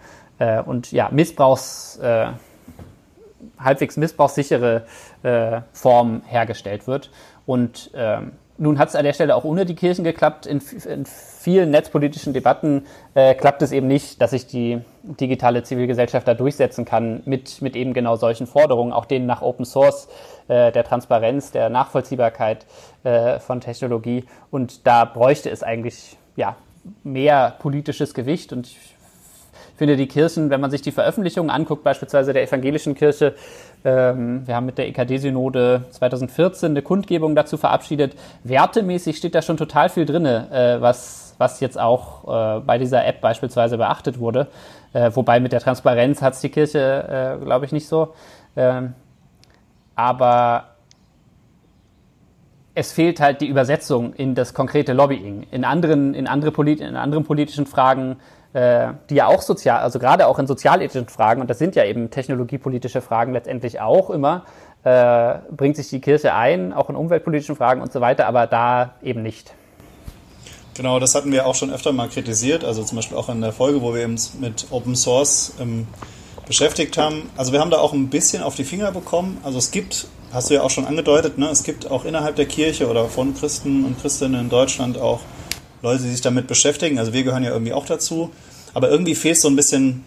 und ja, Missbrauchs, halbwegs missbrauchssichere Form hergestellt wird. Und ähm, nun hat es an der Stelle auch ohne die Kirchen geklappt. In, in vielen netzpolitischen Debatten äh, klappt es eben nicht, dass sich die digitale Zivilgesellschaft da durchsetzen kann mit, mit eben genau solchen Forderungen, auch denen nach Open Source, äh, der Transparenz, der Nachvollziehbarkeit äh, von Technologie. Und da bräuchte es eigentlich ja, mehr politisches Gewicht. Und ich finde die Kirchen, wenn man sich die Veröffentlichungen anguckt, beispielsweise der evangelischen Kirche, ähm, wir haben mit der EKD-Synode 2014 eine Kundgebung dazu verabschiedet. Wertemäßig steht da schon total viel drin, äh, was, was jetzt auch äh, bei dieser App beispielsweise beachtet wurde. Äh, wobei mit der Transparenz hat es die Kirche, glaube ich, nicht so. Ähm, aber es fehlt halt die Übersetzung in das konkrete Lobbying. In anderen, in andere Polit in anderen politischen Fragen die ja auch sozial, also gerade auch in sozialethischen Fragen, und das sind ja eben technologiepolitische Fragen letztendlich auch immer, äh, bringt sich die Kirche ein, auch in umweltpolitischen Fragen und so weiter, aber da eben nicht. Genau, das hatten wir auch schon öfter mal kritisiert, also zum Beispiel auch in der Folge, wo wir uns mit Open Source ähm, beschäftigt haben. Also wir haben da auch ein bisschen auf die Finger bekommen. Also es gibt, hast du ja auch schon angedeutet, ne, es gibt auch innerhalb der Kirche oder von Christen und Christinnen in Deutschland auch Leute, die sich damit beschäftigen. Also wir gehören ja irgendwie auch dazu. Aber irgendwie fehlt so ein bisschen,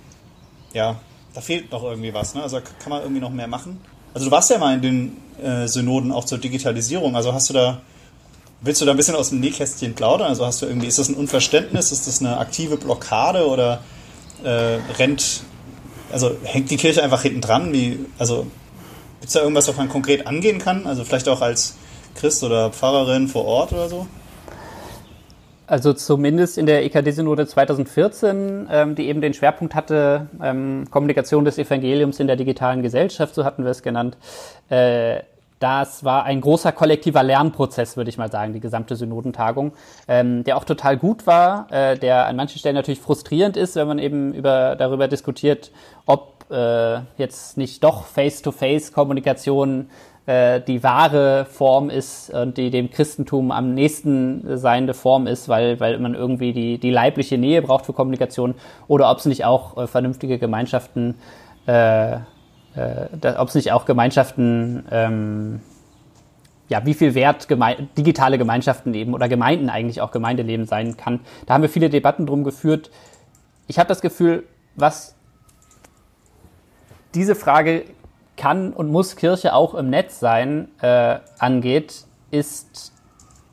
ja, da fehlt noch irgendwie was. Ne? Also kann man irgendwie noch mehr machen. Also du warst ja mal in den äh, Synoden auch zur Digitalisierung. Also hast du da, willst du da ein bisschen aus dem Nähkästchen plaudern? Also hast du irgendwie, ist das ein Unverständnis? Ist das eine aktive Blockade oder äh, rennt, also hängt die Kirche einfach hinten dran? Wie, also gibt es da irgendwas, was man konkret angehen kann? Also vielleicht auch als Christ oder Pfarrerin vor Ort oder so? Also zumindest in der EKD-Synode 2014, ähm, die eben den Schwerpunkt hatte, ähm, Kommunikation des Evangeliums in der digitalen Gesellschaft, so hatten wir es genannt. Äh, das war ein großer kollektiver Lernprozess, würde ich mal sagen, die gesamte Synodentagung, ähm, der auch total gut war, äh, der an manchen Stellen natürlich frustrierend ist, wenn man eben über, darüber diskutiert, ob äh, jetzt nicht doch Face-to-Face-Kommunikation äh, die wahre Form ist und die dem Christentum am nächsten seiende Form ist, weil, weil man irgendwie die, die leibliche Nähe braucht für Kommunikation oder ob es nicht auch äh, vernünftige Gemeinschaften, äh, äh, ob es nicht auch Gemeinschaften, ähm, ja, wie viel wert geme digitale Gemeinschaften eben oder Gemeinden eigentlich auch Gemeindeleben sein kann. Da haben wir viele Debatten drum geführt. Ich habe das Gefühl, was diese Frage kann und muss Kirche auch im Netz sein, äh, angeht, ist,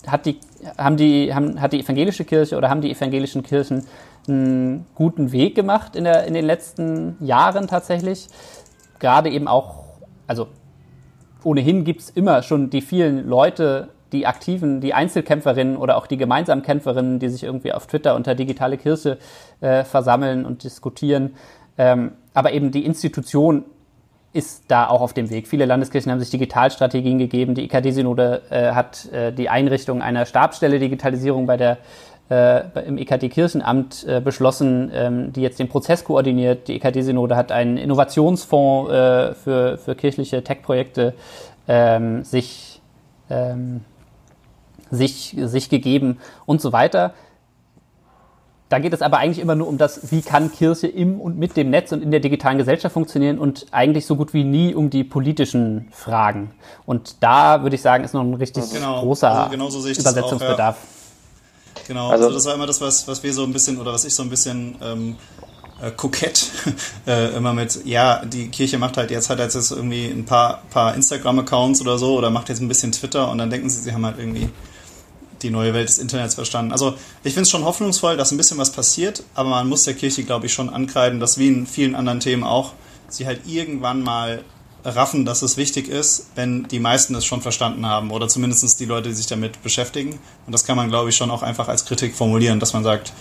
hat die, haben die, haben, hat die evangelische Kirche oder haben die evangelischen Kirchen einen guten Weg gemacht in, der, in den letzten Jahren tatsächlich. Gerade eben auch, also ohnehin gibt es immer schon die vielen Leute, die Aktiven, die Einzelkämpferinnen oder auch die gemeinsamen Kämpferinnen, die sich irgendwie auf Twitter unter digitale Kirche äh, versammeln und diskutieren. Ähm, aber eben die Institution ist da auch auf dem Weg. Viele Landeskirchen haben sich Digitalstrategien gegeben. Die IKD-Synode äh, hat äh, die Einrichtung einer Stabsstelle Digitalisierung bei der äh, im EKD-Kirchenamt äh, beschlossen, ähm, die jetzt den Prozess koordiniert. Die EKD-Synode hat einen Innovationsfonds äh, für, für kirchliche Tech-Projekte ähm, sich, ähm, sich, sich gegeben und so weiter. Da geht es aber eigentlich immer nur um das, wie kann Kirche im und mit dem Netz und in der digitalen Gesellschaft funktionieren und eigentlich so gut wie nie um die politischen Fragen. Und da würde ich sagen, ist noch ein richtig genau. großer also genau so Übersetzungsbedarf. Auch, ja. Genau, also, also, das war immer das, was, was wir so ein bisschen oder was ich so ein bisschen ähm, äh, kokett äh, immer mit, ja, die Kirche macht halt jetzt, hat jetzt irgendwie ein paar, paar Instagram-Accounts oder so oder macht jetzt ein bisschen Twitter und dann denken sie, sie haben halt irgendwie die neue Welt des Internets verstanden. Also ich finde es schon hoffnungsvoll, dass ein bisschen was passiert, aber man muss der Kirche, glaube ich, schon ankreiden, dass wie in vielen anderen Themen auch, sie halt irgendwann mal raffen, dass es wichtig ist, wenn die meisten es schon verstanden haben oder zumindest die Leute, die sich damit beschäftigen. Und das kann man, glaube ich, schon auch einfach als Kritik formulieren, dass man sagt,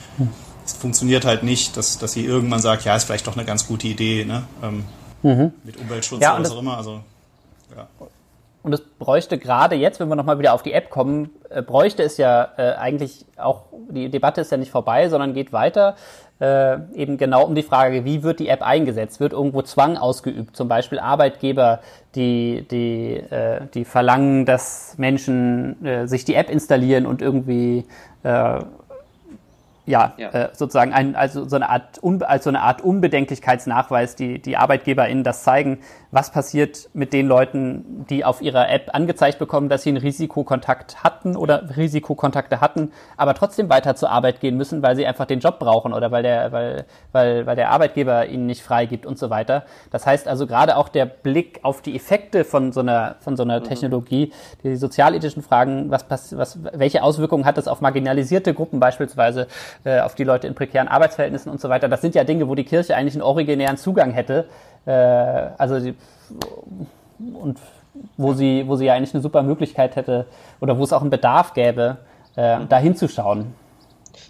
es funktioniert halt nicht, dass, dass sie irgendwann sagt, ja, ist vielleicht doch eine ganz gute Idee, ne? Ähm, mhm. mit Umweltschutz ja, oder was auch immer. Also. Und es bräuchte gerade jetzt, wenn wir nochmal wieder auf die App kommen, äh, bräuchte es ja äh, eigentlich auch, die Debatte ist ja nicht vorbei, sondern geht weiter, äh, eben genau um die Frage, wie wird die App eingesetzt? Wird irgendwo Zwang ausgeübt? Zum Beispiel Arbeitgeber, die, die, äh, die verlangen, dass Menschen äh, sich die App installieren und irgendwie äh, ja, ja. Äh, sozusagen ein, also so eine Art, als so eine Art Unbedenklichkeitsnachweis, die, die ArbeitgeberInnen das zeigen, was passiert mit den Leuten, die auf ihrer App angezeigt bekommen, dass sie einen Risikokontakt hatten oder Risikokontakte hatten, aber trotzdem weiter zur Arbeit gehen müssen, weil sie einfach den Job brauchen oder weil der, weil, weil, weil der Arbeitgeber ihnen nicht freigibt und so weiter. Das heißt also gerade auch der Blick auf die Effekte von so einer, von so einer mhm. Technologie, die sozialethischen Fragen, was, was, welche Auswirkungen hat das auf marginalisierte Gruppen beispielsweise, äh, auf die Leute in prekären Arbeitsverhältnissen und so weiter. Das sind ja Dinge, wo die Kirche eigentlich einen originären Zugang hätte. Äh, also die, und wo sie, wo sie ja eigentlich eine super Möglichkeit hätte oder wo es auch einen Bedarf gäbe, äh, da hinzuschauen.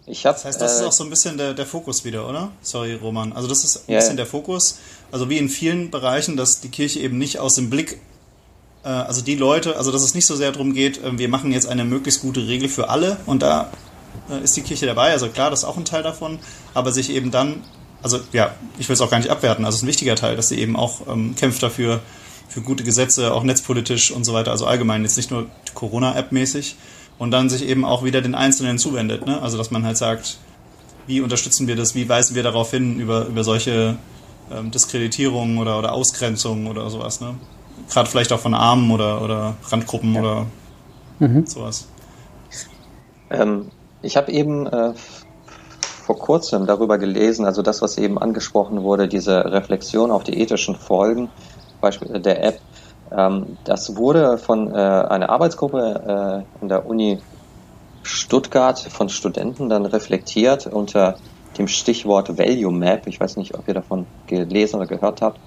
Ich hab, das heißt, das äh, ist auch so ein bisschen der, der Fokus wieder, oder? Sorry, Roman. Also das ist ein ja, bisschen der Fokus. Also wie in vielen Bereichen, dass die Kirche eben nicht aus dem Blick, äh, also die Leute, also dass es nicht so sehr darum geht, äh, wir machen jetzt eine möglichst gute Regel für alle und da äh, ist die Kirche dabei. Also klar, das ist auch ein Teil davon, aber sich eben dann, also ja, ich will es auch gar nicht abwerten, also es ist ein wichtiger Teil, dass sie eben auch ähm, kämpft dafür, für gute Gesetze, auch netzpolitisch und so weiter, also allgemein, jetzt nicht nur Corona-App-mäßig und dann sich eben auch wieder den Einzelnen zuwendet, ne? also dass man halt sagt, wie unterstützen wir das, wie weisen wir darauf hin über, über solche ähm, Diskreditierungen oder, oder Ausgrenzungen oder sowas, ne? gerade vielleicht auch von Armen oder, oder Randgruppen ja. oder mhm. sowas. Ähm, ich habe eben äh, vor kurzem darüber gelesen, also das, was eben angesprochen wurde, diese Reflexion auf die ethischen Folgen Beispiel der App. Ähm, das wurde von äh, einer Arbeitsgruppe äh, in der Uni Stuttgart von Studenten dann reflektiert unter dem Stichwort Value Map. Ich weiß nicht, ob ihr davon gelesen oder gehört habt,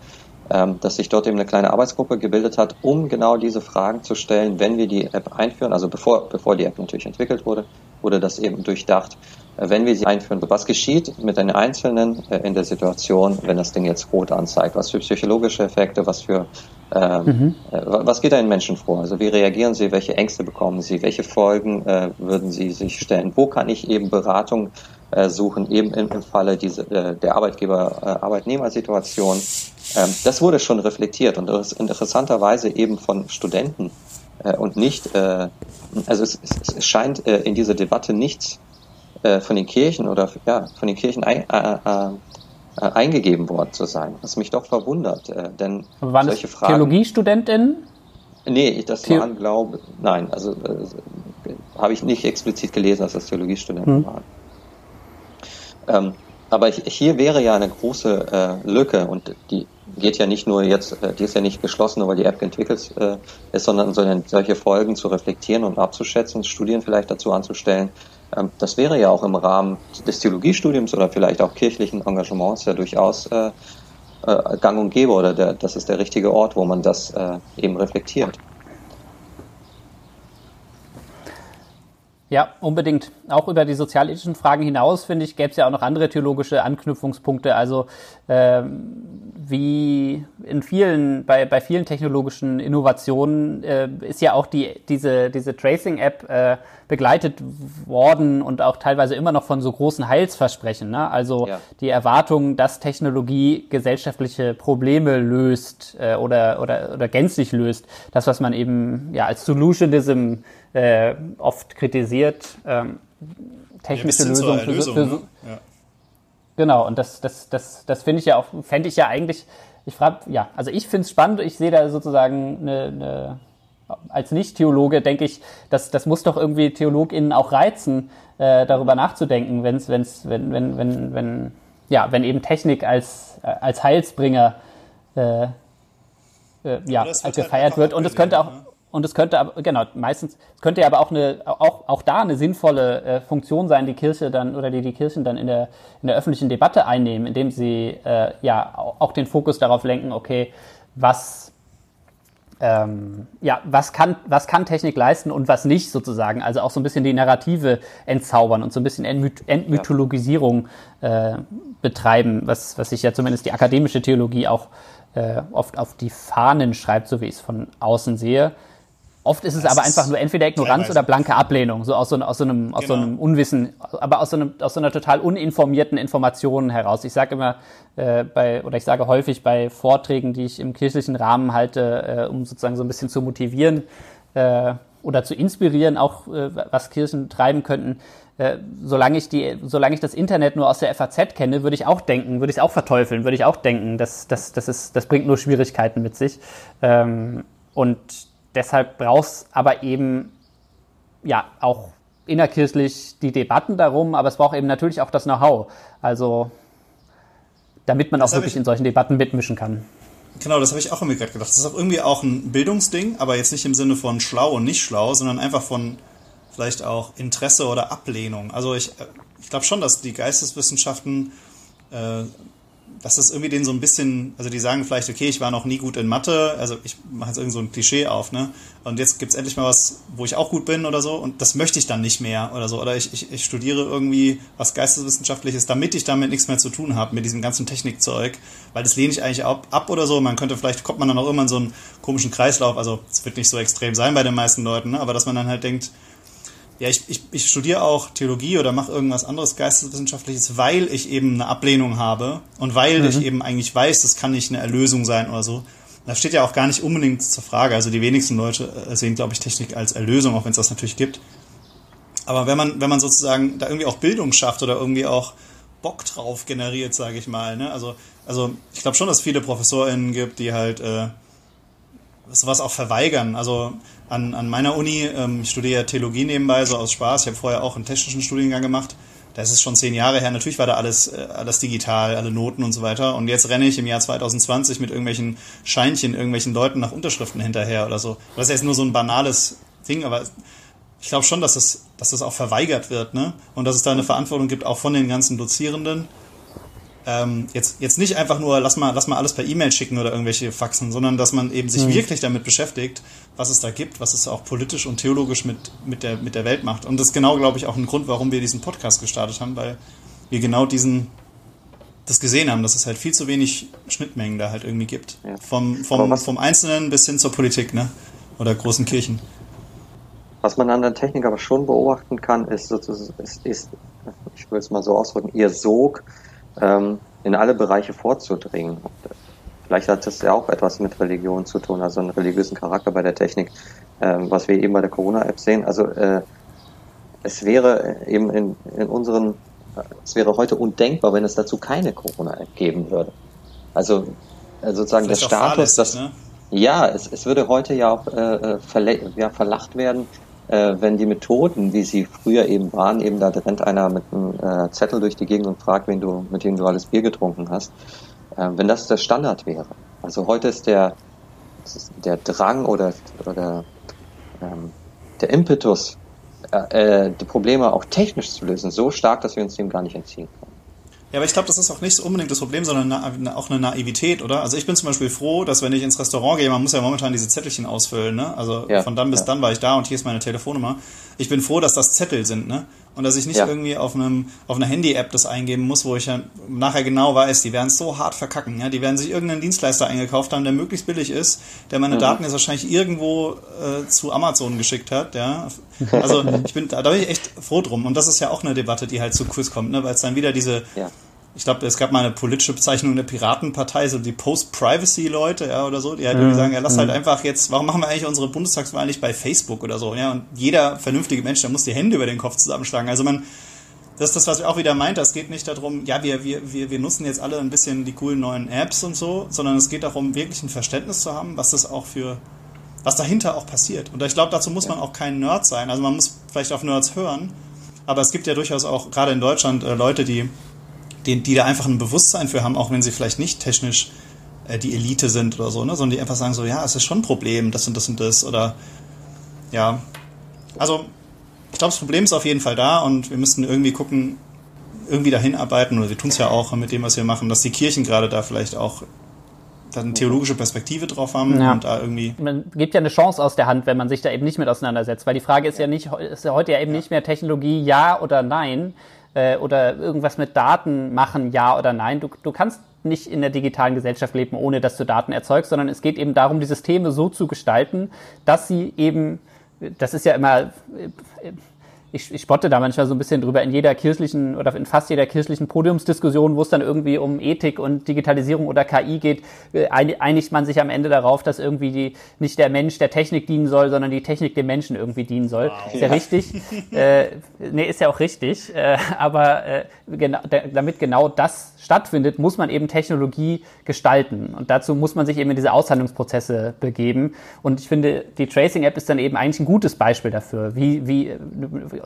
ähm, dass sich dort eben eine kleine Arbeitsgruppe gebildet hat, um genau diese Fragen zu stellen, wenn wir die App einführen, also bevor, bevor die App natürlich entwickelt wurde, wurde das eben durchdacht. Äh, wenn wir sie einführen, was geschieht mit den Einzelnen äh, in der Situation, wenn das Ding jetzt rot anzeigt? Was für psychologische Effekte, was für ähm, mhm. äh, was geht da in Menschen vor? Also wie reagieren sie, welche Ängste bekommen sie, welche Folgen äh, würden sie sich stellen? Wo kann ich eben Beratung äh, suchen, eben im, im Falle diese, äh, der Arbeitgeber-Arbeitnehmer-Situation? Ähm, das wurde schon reflektiert und interessanterweise eben von Studenten und nicht, also es, es, scheint in dieser Debatte nichts äh, von den Kirchen oder ja, von den Kirchen ein, äh, äh, äh, eingegeben worden zu sein, was mich doch verwundert. Äh, denn Aber waren solche das Fragen. Theologiestudentinnen? Nee, das The waren, glaube nein, also habe ich nicht explizit gelesen, dass das Theologiestudenten hm. waren. Ähm, aber hier wäre ja eine große äh, Lücke und die geht ja nicht nur jetzt, äh, die ist ja nicht geschlossen, nur weil die App entwickelt äh, ist, sondern, sondern solche Folgen zu reflektieren und abzuschätzen, Studien vielleicht dazu anzustellen. Ähm, das wäre ja auch im Rahmen des Theologiestudiums oder vielleicht auch kirchlichen Engagements ja durchaus äh, äh, gang und gäbe oder der, das ist der richtige Ort, wo man das äh, eben reflektiert. Ja, unbedingt. Auch über die sozialethischen Fragen hinaus, finde ich, gäbe es ja auch noch andere theologische Anknüpfungspunkte. Also ähm, wie in vielen, bei, bei vielen technologischen Innovationen äh, ist ja auch die, diese, diese Tracing-App äh, begleitet worden und auch teilweise immer noch von so großen Heilsversprechen. Ne? Also ja. die Erwartung, dass Technologie gesellschaftliche Probleme löst äh, oder, oder, oder gänzlich löst. Das, was man eben ja als Solutionism äh, oft kritisiert. Ähm, technische ja, Lösungen für, Lösung, für, für, ne? ja. Genau, und das, das, das, das finde ich ja auch, fände ich ja eigentlich, ich frage, ja, also ich finde es spannend, ich sehe da sozusagen eine, eine als Nicht-Theologe denke ich, das, das muss doch irgendwie TheologInnen auch reizen, äh, darüber nachzudenken, wenn's, wenn's, wenn, wenn, wenn, wenn, ja, wenn eben Technik als, als Heilsbringer äh, äh, ja, halt gefeiert wird. Und es könnte auch, ne? Und es könnte aber, genau, meistens, es könnte ja aber auch eine, auch, auch da eine sinnvolle äh, Funktion sein, die Kirche dann oder die die Kirchen dann in der, in der öffentlichen Debatte einnehmen, indem sie äh, ja auch den Fokus darauf lenken, okay, was, ähm, ja, was kann, was kann Technik leisten und was nicht sozusagen. Also auch so ein bisschen die Narrative entzaubern und so ein bisschen Entmyth Entmythologisierung äh, betreiben, was, was sich ja zumindest die akademische Theologie auch äh, oft auf die Fahnen schreibt, so wie ich es von außen sehe. Oft ist es das aber ist einfach nur entweder Ignoranz oder blanke Ablehnung, so aus so, aus so einem, aus genau. so einem Unwissen, aber aus so, einem, aus so einer total uninformierten Information heraus. Ich sage immer äh, bei, oder ich sage häufig bei Vorträgen, die ich im kirchlichen Rahmen halte, äh, um sozusagen so ein bisschen zu motivieren äh, oder zu inspirieren, auch äh, was Kirchen treiben könnten. Äh, solange ich die, solange ich das Internet nur aus der FAZ kenne, würde ich auch denken, würde ich es auch verteufeln, würde ich auch denken, dass das, das ist, das bringt nur Schwierigkeiten mit sich. Ähm, und deshalb brauchst aber eben ja auch innerkirchlich die Debatten darum, aber es braucht eben natürlich auch das Know-how. Also damit man das auch wirklich in solchen Debatten mitmischen kann. Genau, das habe ich auch irgendwie gerade gedacht. Das ist auch irgendwie auch ein Bildungsding, aber jetzt nicht im Sinne von schlau und nicht schlau, sondern einfach von vielleicht auch Interesse oder Ablehnung. Also ich, äh, ich glaube schon, dass die Geisteswissenschaften äh, das ist irgendwie denen so ein bisschen, also die sagen vielleicht, okay, ich war noch nie gut in Mathe, also ich mache jetzt irgend so ein Klischee auf, ne? Und jetzt gibt's endlich mal was, wo ich auch gut bin oder so, und das möchte ich dann nicht mehr oder so. Oder ich, ich, ich studiere irgendwie was Geisteswissenschaftliches, damit ich damit nichts mehr zu tun habe, mit diesem ganzen Technikzeug, weil das lehne ich eigentlich ab, ab oder so. Man könnte, vielleicht kommt man dann auch immer in so einen komischen Kreislauf, also es wird nicht so extrem sein bei den meisten Leuten, ne? aber dass man dann halt denkt, ja, ich, ich, ich studiere auch Theologie oder mache irgendwas anderes Geisteswissenschaftliches, weil ich eben eine Ablehnung habe und weil mhm. ich eben eigentlich weiß, das kann nicht eine Erlösung sein oder so. Das steht ja auch gar nicht unbedingt zur Frage. Also die wenigsten Leute äh, sehen, glaube ich, Technik als Erlösung, auch wenn es das natürlich gibt. Aber wenn man, wenn man sozusagen da irgendwie auch Bildung schafft oder irgendwie auch Bock drauf generiert, sage ich mal, ne? Also, also ich glaube schon, dass es viele ProfessorInnen gibt, die halt äh, sowas auch verweigern. Also an, an meiner Uni, ähm, ich studiere Theologie nebenbei, so aus Spaß. Ich habe vorher auch einen technischen Studiengang gemacht. Das ist schon zehn Jahre her. Natürlich war da alles, äh, alles digital, alle Noten und so weiter. Und jetzt renne ich im Jahr 2020 mit irgendwelchen Scheinchen, irgendwelchen Leuten nach Unterschriften hinterher oder so. Das ist jetzt nur so ein banales Ding, aber ich glaube schon, dass das, dass das auch verweigert wird, ne? Und dass es da eine Verantwortung gibt, auch von den ganzen Dozierenden ähm, jetzt, jetzt nicht einfach nur, lass mal, lass mal alles per E-Mail schicken oder irgendwelche Faxen, sondern dass man eben sich mhm. wirklich damit beschäftigt, was es da gibt, was es auch politisch und theologisch mit, mit, der, mit der Welt macht. Und das ist genau, glaube ich, auch ein Grund, warum wir diesen Podcast gestartet haben, weil wir genau diesen, das gesehen haben, dass es halt viel zu wenig Schnittmengen da halt irgendwie gibt. Ja. Vom, vom, vom Einzelnen bis hin zur Politik, ne? Oder großen Kirchen. Was man an der Technik aber schon beobachten kann, ist, sozusagen, ist, ist ich will es mal so ausdrücken, ihr Sog ähm, in alle Bereiche vorzudringen. Vielleicht hat das ja auch etwas mit Religion zu tun, also einen religiösen Charakter bei der Technik, ähm, was wir eben bei der Corona-App sehen. Also äh, es wäre eben in, in unseren, es wäre heute undenkbar, wenn es dazu keine Corona-App geben würde. Also äh, sozusagen der Status, das, ne? ja, es, es würde heute ja auch äh, äh ja, verlacht werden, äh, wenn die Methoden, wie sie früher eben waren, eben da rennt einer mit einem äh, Zettel durch die Gegend und fragt, wen du, mit wem du alles Bier getrunken hast, äh, wenn das der Standard wäre. Also heute ist der, der Drang oder, oder ähm, der Impetus, äh, äh, die Probleme auch technisch zu lösen, so stark, dass wir uns dem gar nicht entziehen können. Ja, aber ich glaube, das ist auch nicht unbedingt das Problem, sondern auch eine Naivität, oder? Also ich bin zum Beispiel froh, dass wenn ich ins Restaurant gehe, man muss ja momentan diese Zettelchen ausfüllen, ne? Also ja, von dann bis ja. dann war ich da und hier ist meine Telefonnummer. Ich bin froh, dass das Zettel sind, ne? Und dass ich nicht ja. irgendwie auf einem auf einer Handy-App das eingeben muss, wo ich ja nachher genau weiß, die werden so hart verkacken, ja? Die werden sich irgendeinen Dienstleister eingekauft haben, der möglichst billig ist, der meine mhm. Daten jetzt wahrscheinlich irgendwo äh, zu Amazon geschickt hat, ja? Also ich bin da, da bin ich echt froh drum. Und das ist ja auch eine Debatte, die halt zu kurz kommt, ne? Weil es dann wieder diese ja ich glaube, es gab mal eine politische Bezeichnung der Piratenpartei, so die Post-Privacy-Leute, ja, oder so, die halt mhm. irgendwie sagen, ja, lass halt einfach jetzt, warum machen wir eigentlich unsere Bundestagswahl nicht bei Facebook oder so, ja, und jeder vernünftige Mensch, der muss die Hände über den Kopf zusammenschlagen. Also man, das ist das, was ich auch wieder meint, es geht nicht darum, ja, wir, wir, wir, wir nutzen jetzt alle ein bisschen die coolen neuen Apps und so, sondern es geht darum, wirklich ein Verständnis zu haben, was das auch für, was dahinter auch passiert. Und ich glaube, dazu muss man auch kein Nerd sein. Also man muss vielleicht auf Nerds hören, aber es gibt ja durchaus auch, gerade in Deutschland, äh, Leute, die die, die da einfach ein Bewusstsein für haben, auch wenn sie vielleicht nicht technisch äh, die Elite sind oder so, ne? sondern die einfach sagen so, ja, es ist schon ein Problem, das und das und das oder ja. Also ich glaube, das Problem ist auf jeden Fall da und wir müssten irgendwie gucken, irgendwie dahin arbeiten, oder wir tun es ja auch mit dem, was wir machen, dass die Kirchen gerade da vielleicht auch eine theologische Perspektive drauf haben ja. und da irgendwie. Man gibt ja eine Chance aus der Hand, wenn man sich da eben nicht mit auseinandersetzt, weil die Frage ist ja nicht, ist ja heute ja eben ja. nicht mehr Technologie ja oder nein, äh, oder irgendwas mit Daten machen, ja oder nein. Du, du kannst nicht in der digitalen Gesellschaft leben, ohne dass du Daten erzeugst, sondern es geht eben darum, die Systeme so zu gestalten, dass sie eben, das ist ja immer ich, ich spotte da manchmal so ein bisschen drüber in jeder kirchlichen oder in fast jeder kirchlichen Podiumsdiskussion, wo es dann irgendwie um Ethik und Digitalisierung oder KI geht, äh, einigt man sich am Ende darauf, dass irgendwie die, nicht der Mensch der Technik dienen soll, sondern die Technik dem Menschen irgendwie dienen soll. Wow. Ist ja, ja. richtig. äh, nee, ist ja auch richtig. Äh, aber äh, genau, damit genau das stattfindet, muss man eben Technologie gestalten. Und dazu muss man sich eben in diese Aushandlungsprozesse begeben. Und ich finde, die Tracing-App ist dann eben eigentlich ein gutes Beispiel dafür, wie, wie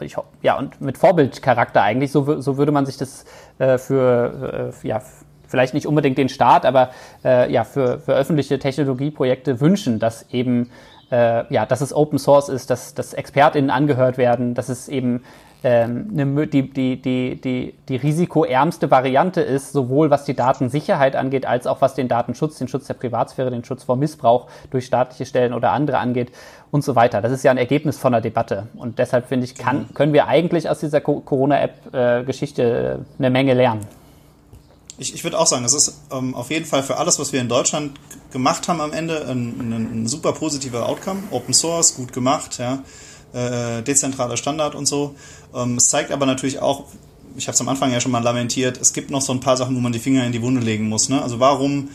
ich, ja, und mit Vorbildcharakter eigentlich, so, so würde man sich das äh, für, äh, ja, vielleicht nicht unbedingt den Staat, aber äh, ja, für, für öffentliche Technologieprojekte wünschen, dass eben äh, ja, dass es Open Source ist, dass, dass ExpertInnen angehört werden, dass es eben eine, die, die, die, die, die risikoärmste Variante ist, sowohl was die Datensicherheit angeht, als auch was den Datenschutz, den Schutz der Privatsphäre, den Schutz vor Missbrauch durch staatliche Stellen oder andere angeht und so weiter. Das ist ja ein Ergebnis von der Debatte. Und deshalb finde ich, kann, mhm. können wir eigentlich aus dieser Corona-App-Geschichte äh, eine Menge lernen. Ich, ich würde auch sagen, das ist ähm, auf jeden Fall für alles, was wir in Deutschland gemacht haben am Ende, ein, ein, ein super positiver Outcome. Open Source, gut gemacht, ja äh, dezentraler Standard und so. Ähm, es zeigt aber natürlich auch, ich habe es am Anfang ja schon mal lamentiert, es gibt noch so ein paar Sachen, wo man die Finger in die Wunde legen muss. Ne? Also warum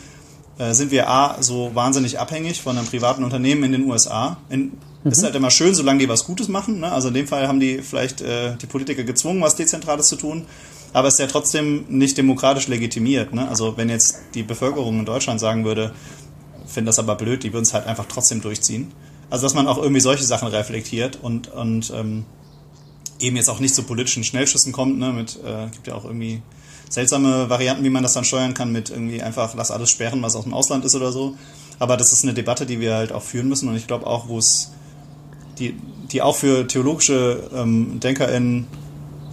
äh, sind wir A, so wahnsinnig abhängig von einem privaten Unternehmen in den USA? In, mhm. Ist halt immer schön, solange die was Gutes machen. Ne? Also in dem Fall haben die vielleicht äh, die Politiker gezwungen, was Dezentrales zu tun. Aber es ist ja trotzdem nicht demokratisch legitimiert. Ne? Also wenn jetzt die Bevölkerung in Deutschland sagen würde, finde das aber blöd, die würden es halt einfach trotzdem durchziehen. Also dass man auch irgendwie solche Sachen reflektiert und, und ähm, eben jetzt auch nicht zu politischen Schnellschüssen kommt. Ne, mit äh, gibt ja auch irgendwie seltsame Varianten, wie man das dann steuern kann, mit irgendwie einfach lass alles sperren, was aus dem Ausland ist oder so. Aber das ist eine Debatte, die wir halt auch führen müssen und ich glaube auch, wo es die, die auch für theologische ähm, DenkerInnen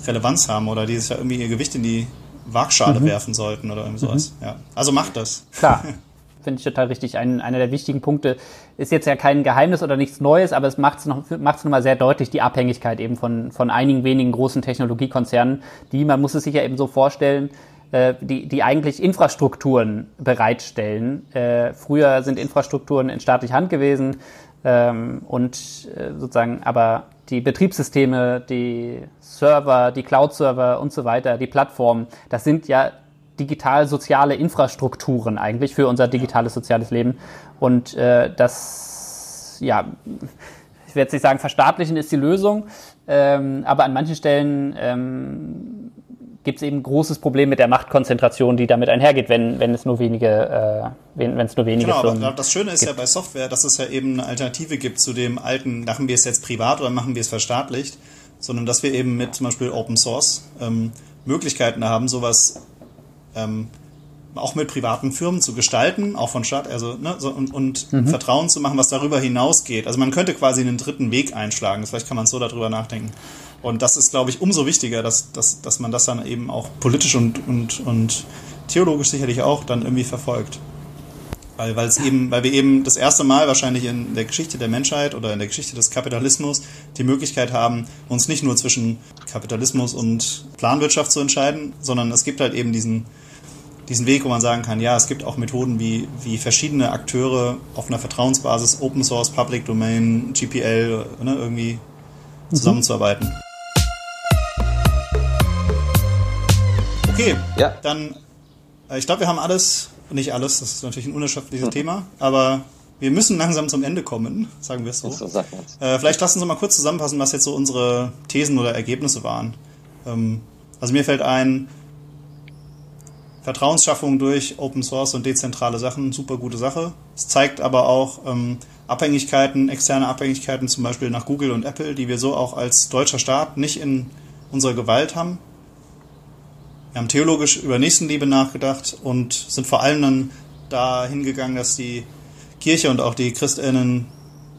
Relevanz haben oder die sich ja irgendwie ihr Gewicht in die Waagschale mhm. werfen sollten oder irgendwie sowas. Mhm. Ja. Also macht das. Klar. finde ich total richtig. Ein, einer der wichtigen Punkte ist jetzt ja kein Geheimnis oder nichts Neues, aber es macht es noch, macht's noch mal sehr deutlich, die Abhängigkeit eben von, von einigen wenigen großen Technologiekonzernen, die, man muss es sich ja eben so vorstellen, äh, die, die eigentlich Infrastrukturen bereitstellen. Äh, früher sind Infrastrukturen in staatlicher Hand gewesen ähm, und äh, sozusagen aber die Betriebssysteme, die Server, die Cloud-Server und so weiter, die Plattformen, das sind ja digital-soziale Infrastrukturen eigentlich für unser digitales soziales Leben. Und äh, das, ja, ich werde jetzt nicht sagen, verstaatlichen ist die Lösung, ähm, aber an manchen Stellen ähm, gibt es eben ein großes Problem mit der Machtkonzentration, die damit einhergeht, wenn, wenn es nur wenige, äh, wenn es nur wenige genau, Firmen aber das Schöne ist gibt. ja bei Software, dass es ja eben eine Alternative gibt zu dem alten, machen wir es jetzt privat oder machen wir es verstaatlicht, sondern dass wir eben mit zum Beispiel Open Source ähm, Möglichkeiten haben, sowas ähm, auch mit privaten Firmen zu gestalten, auch von Staat, also ne, so, und, und mhm. Vertrauen zu machen, was darüber hinausgeht. Also man könnte quasi einen dritten Weg einschlagen. Vielleicht kann man so darüber nachdenken. Und das ist, glaube ich, umso wichtiger, dass, dass, dass man das dann eben auch politisch und, und, und theologisch sicherlich auch dann irgendwie verfolgt. Weil, weil es eben, weil wir eben das erste Mal wahrscheinlich in der Geschichte der Menschheit oder in der Geschichte des Kapitalismus die Möglichkeit haben, uns nicht nur zwischen Kapitalismus und Planwirtschaft zu entscheiden, sondern es gibt halt eben diesen, diesen Weg, wo man sagen kann, ja, es gibt auch Methoden, wie, wie verschiedene Akteure auf einer Vertrauensbasis, Open Source, Public Domain, GPL, ne, irgendwie mhm. zusammenzuarbeiten. Okay, ja. dann, äh, ich glaube, wir haben alles, nicht alles, das ist natürlich ein unerschöpfliches mhm. Thema, aber wir müssen langsam zum Ende kommen, sagen wir es so. so äh, vielleicht lassen Sie mal kurz zusammenfassen, was jetzt so unsere Thesen oder Ergebnisse waren. Ähm, also mir fällt ein, Vertrauensschaffung durch Open Source und dezentrale Sachen, super gute Sache. Es zeigt aber auch ähm, Abhängigkeiten, externe Abhängigkeiten, zum Beispiel nach Google und Apple, die wir so auch als deutscher Staat nicht in unserer Gewalt haben. Wir haben theologisch über Nächstenliebe nachgedacht und sind vor allem dann da hingegangen, dass die Kirche und auch die Christinnen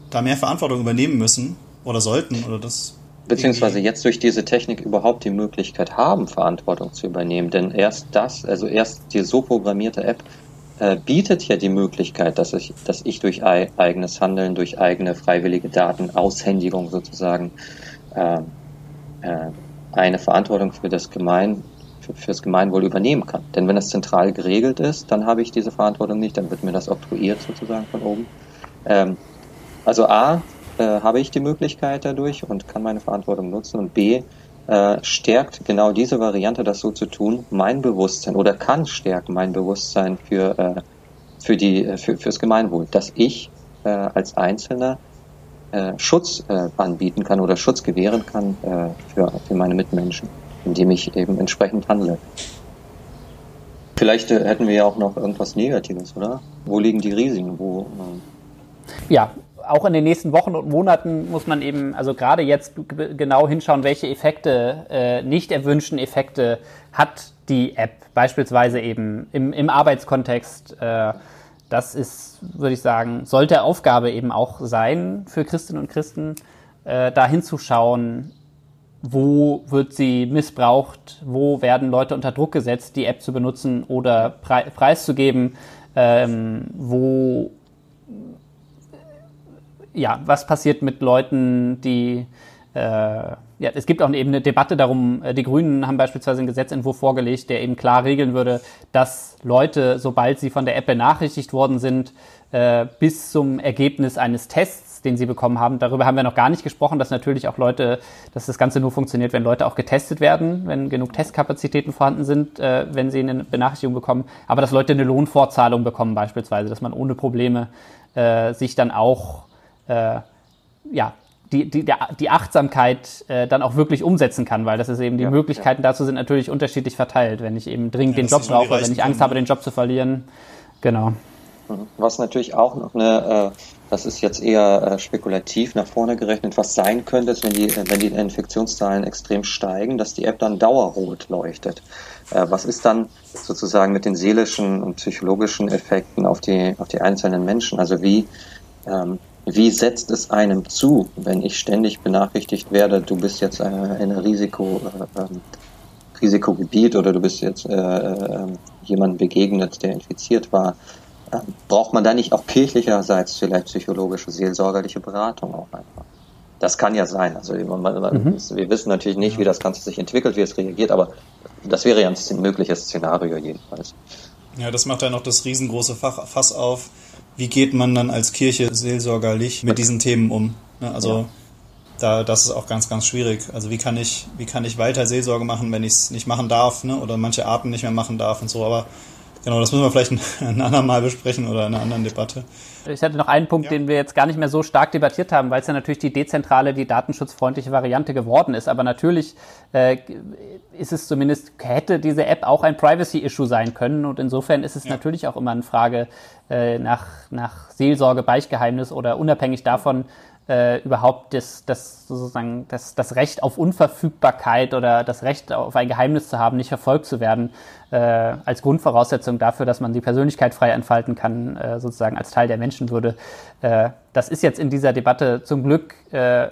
da mehr Verantwortung übernehmen müssen oder sollten oder das beziehungsweise jetzt durch diese Technik überhaupt die Möglichkeit haben, Verantwortung zu übernehmen. Denn erst das, also erst die so programmierte App äh, bietet ja die Möglichkeit, dass ich, dass ich durch ei eigenes Handeln, durch eigene freiwillige Datenaushändigung sozusagen äh, äh, eine Verantwortung für das Gemeinwohl für, fürs Gemeinwohl übernehmen kann. Denn wenn es zentral geregelt ist, dann habe ich diese Verantwortung nicht, dann wird mir das oktroyiert sozusagen von oben. Ähm, also A, äh, habe ich die Möglichkeit dadurch und kann meine Verantwortung nutzen und B, äh, stärkt genau diese Variante, das so zu tun, mein Bewusstsein oder kann stärken mein Bewusstsein für, äh, für die, äh, für, fürs Gemeinwohl, dass ich äh, als Einzelner äh, Schutz äh, anbieten kann oder Schutz gewähren kann äh, für, für meine Mitmenschen, indem ich eben entsprechend handle. Vielleicht äh, hätten wir ja auch noch irgendwas Negatives, oder? Wo liegen die Risiken? Wo, äh ja, auch in den nächsten Wochen und Monaten muss man eben, also gerade jetzt genau hinschauen, welche Effekte, äh, nicht erwünschten Effekte hat die App, beispielsweise eben im, im Arbeitskontext. Äh, das ist, würde ich sagen, sollte Aufgabe eben auch sein für Christinnen und Christen, äh, da hinzuschauen, wo wird sie missbraucht, wo werden Leute unter Druck gesetzt, die App zu benutzen oder pre preiszugeben, ähm, wo ja, was passiert mit Leuten, die äh, ja, es gibt auch eben eine Debatte darum, äh, die Grünen haben beispielsweise einen Gesetzentwurf vorgelegt, der eben klar regeln würde, dass Leute, sobald sie von der App benachrichtigt worden sind, äh, bis zum Ergebnis eines Tests, den sie bekommen haben, darüber haben wir noch gar nicht gesprochen, dass natürlich auch Leute, dass das Ganze nur funktioniert, wenn Leute auch getestet werden, wenn genug Testkapazitäten vorhanden sind, äh, wenn sie eine Benachrichtigung bekommen, aber dass Leute eine Lohnfortzahlung bekommen beispielsweise, dass man ohne Probleme äh, sich dann auch äh, ja, die, die, die Achtsamkeit äh, dann auch wirklich umsetzen kann, weil das ist eben die ja, Möglichkeiten ja. dazu sind natürlich unterschiedlich verteilt. Wenn ich eben dringend ja, den Job brauche, wenn ich Angst habe, den Job zu verlieren. Genau. Was natürlich auch noch eine, äh, das ist jetzt eher äh, spekulativ nach vorne gerechnet, was sein könnte, ist, wenn die, wenn die Infektionszahlen extrem steigen, dass die App dann dauerrot leuchtet. Äh, was ist dann sozusagen mit den seelischen und psychologischen Effekten auf die, auf die einzelnen Menschen? Also wie, ähm, wie setzt es einem zu, wenn ich ständig benachrichtigt werde, du bist jetzt äh, in einem Risiko, äh, ähm, Risikogebiet oder du bist jetzt äh, äh, jemandem begegnet, der infiziert war? Äh, braucht man da nicht auch kirchlicherseits vielleicht psychologische, seelsorgerliche Beratung auch einfach? Das kann ja sein. Also man, man, mhm. wir wissen natürlich nicht, wie das Ganze sich entwickelt, wie es reagiert, aber das wäre ja ein mögliches Szenario jedenfalls. Ja, das macht ja noch das riesengroße Fach, Fass auf wie geht man dann als Kirche seelsorgerlich mit diesen Themen um? Ne, also ja. da, das ist auch ganz, ganz schwierig. Also wie kann ich, wie kann ich weiter Seelsorge machen, wenn ich es nicht machen darf, ne? oder manche Arten nicht mehr machen darf und so. Aber Genau, das müssen wir vielleicht ein, ein andermal besprechen oder in einer anderen Debatte. Ich hatte noch einen Punkt, ja. den wir jetzt gar nicht mehr so stark debattiert haben, weil es ja natürlich die dezentrale, die datenschutzfreundliche Variante geworden ist. Aber natürlich äh, ist es zumindest, hätte diese App auch ein Privacy-Issue sein können. Und insofern ist es ja. natürlich auch immer eine Frage äh, nach, nach Seelsorge, Beichtgeheimnis oder unabhängig davon, äh, überhaupt das, das sozusagen das, das Recht auf Unverfügbarkeit oder das Recht auf ein Geheimnis zu haben, nicht verfolgt zu werden, äh, als Grundvoraussetzung dafür, dass man die Persönlichkeit frei entfalten kann, äh, sozusagen als Teil der Menschenwürde. Äh, das ist jetzt in dieser Debatte zum Glück äh,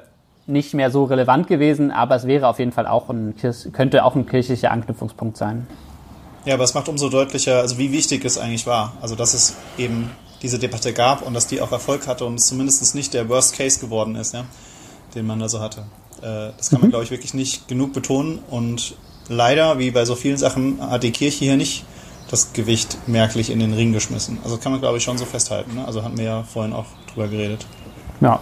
nicht mehr so relevant gewesen, aber es wäre auf jeden Fall auch ein könnte auch ein kirchlicher Anknüpfungspunkt sein. Ja, aber es macht umso deutlicher, also wie wichtig es eigentlich war. Also dass es eben diese Debatte gab und dass die auch Erfolg hatte und es zumindest nicht der Worst Case geworden ist, ja, den man da so hatte. Äh, das kann man, mhm. glaube ich, wirklich nicht genug betonen und leider, wie bei so vielen Sachen, hat die Kirche hier nicht das Gewicht merklich in den Ring geschmissen. Also kann man, glaube ich, schon so festhalten. Ne? Also hatten wir ja vorhin auch drüber geredet. Ja.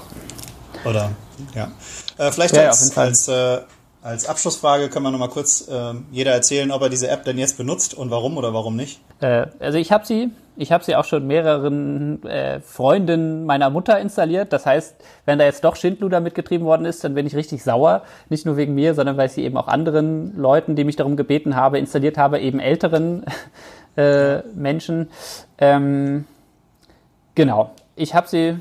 Oder, ja. Äh, vielleicht ja, als, ja, als, äh, als Abschlussfrage können wir nochmal kurz äh, jeder erzählen, ob er diese App denn jetzt benutzt und warum oder warum nicht. Äh, also ich habe sie, ich habe sie auch schon mehreren äh, Freundinnen meiner Mutter installiert. Das heißt, wenn da jetzt doch Schindluder mitgetrieben worden ist, dann bin ich richtig sauer. Nicht nur wegen mir, sondern weil ich sie eben auch anderen Leuten, die mich darum gebeten habe, installiert habe, eben älteren äh, Menschen. Ähm, genau. Ich habe sie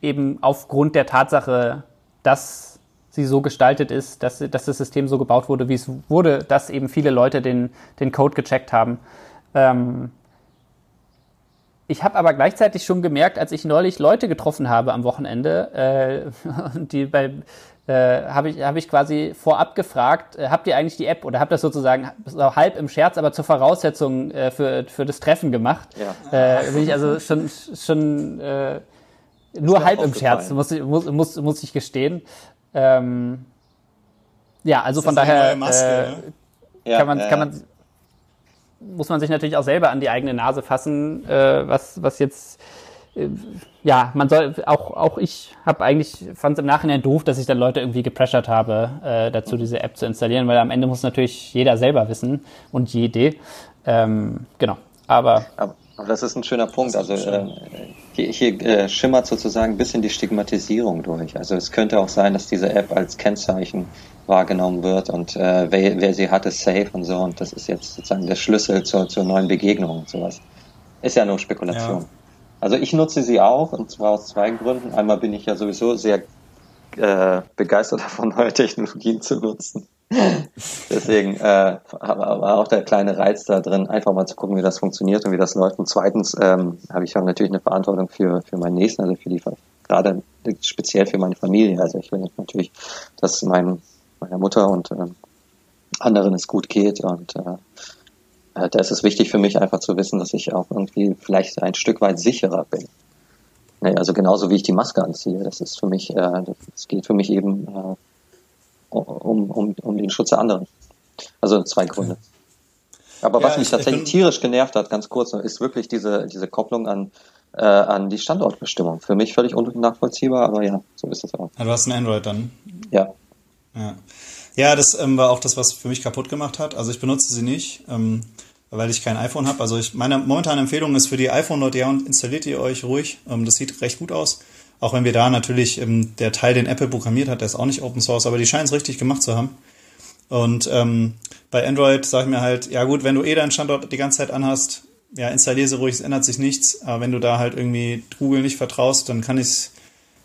eben aufgrund der Tatsache, dass sie so gestaltet ist, dass, dass das System so gebaut wurde, wie es wurde, dass eben viele Leute den, den Code gecheckt haben. Ähm, ich habe aber gleichzeitig schon gemerkt, als ich neulich Leute getroffen habe am Wochenende, äh, die bei äh, habe ich, hab ich quasi vorab gefragt, äh, habt ihr eigentlich die App oder habt das sozusagen so halb im Scherz, aber zur Voraussetzung äh, für, für das Treffen gemacht? Ja. Äh, bin ich also schon, schon äh, nur halb im Scherz, muss ich, muss, muss, muss ich gestehen. Ähm, ja, also von daher. Maske, äh, ne? ja, kann man, kann man, muss man sich natürlich auch selber an die eigene Nase fassen, äh, was, was jetzt äh, ja, man soll auch auch ich habe eigentlich fand es im Nachhinein doof, dass ich dann Leute irgendwie gepressured habe, äh, dazu diese App zu installieren, weil am Ende muss natürlich jeder selber wissen und jede. Ähm, genau, aber, aber aber das ist ein schöner Punkt. Also äh, hier, hier äh, schimmert sozusagen ein bisschen die Stigmatisierung durch. Also es könnte auch sein, dass diese App als Kennzeichen wahrgenommen wird und äh, wer, wer sie hat, ist safe und so. Und das ist jetzt sozusagen der Schlüssel zur, zur neuen Begegnung und sowas. Ist ja nur Spekulation. Ja. Also ich nutze sie auch und zwar aus zwei Gründen. Einmal bin ich ja sowieso sehr äh, begeistert davon, neue Technologien zu nutzen. Deswegen äh, war auch der kleine Reiz da drin, einfach mal zu gucken, wie das funktioniert und wie das läuft. Und zweitens ähm, habe ich auch natürlich eine Verantwortung für, für meinen Nächsten, also für die gerade speziell für meine Familie. Also ich will natürlich, dass mein, meiner Mutter und äh, anderen es gut geht und äh, äh, da ist es wichtig für mich einfach zu wissen, dass ich auch irgendwie vielleicht ein Stück weit sicherer bin. Nee, also genauso wie ich die Maske anziehe. Das ist für mich, äh, das geht für mich eben äh, um, um, um den Schutz der anderen. Also zwei Gründe. Aber ja, was mich tatsächlich tierisch genervt hat, ganz kurz, ist wirklich diese, diese Kopplung an, äh, an die Standortbestimmung. Für mich völlig unnachvollziehbar, aber ja, so ist es auch. Ja, du hast ein Android dann? Ja. Ja, ja das ähm, war auch das, was für mich kaputt gemacht hat. Also ich benutze sie nicht, ähm, weil ich kein iPhone habe. Also ich, meine momentane Empfehlung ist für die iPhone-Leute, ja, installiert ihr euch ruhig. Ähm, das sieht recht gut aus. Auch wenn wir da natürlich, ähm, der Teil, den Apple programmiert hat, der ist auch nicht Open Source, aber die scheinen es richtig gemacht zu haben. Und ähm, bei Android sage ich mir halt, ja gut, wenn du eh deinen Standort die ganze Zeit anhast, ja, installiere sie ruhig, es ändert sich nichts. Aber wenn du da halt irgendwie Google nicht vertraust, dann kann ich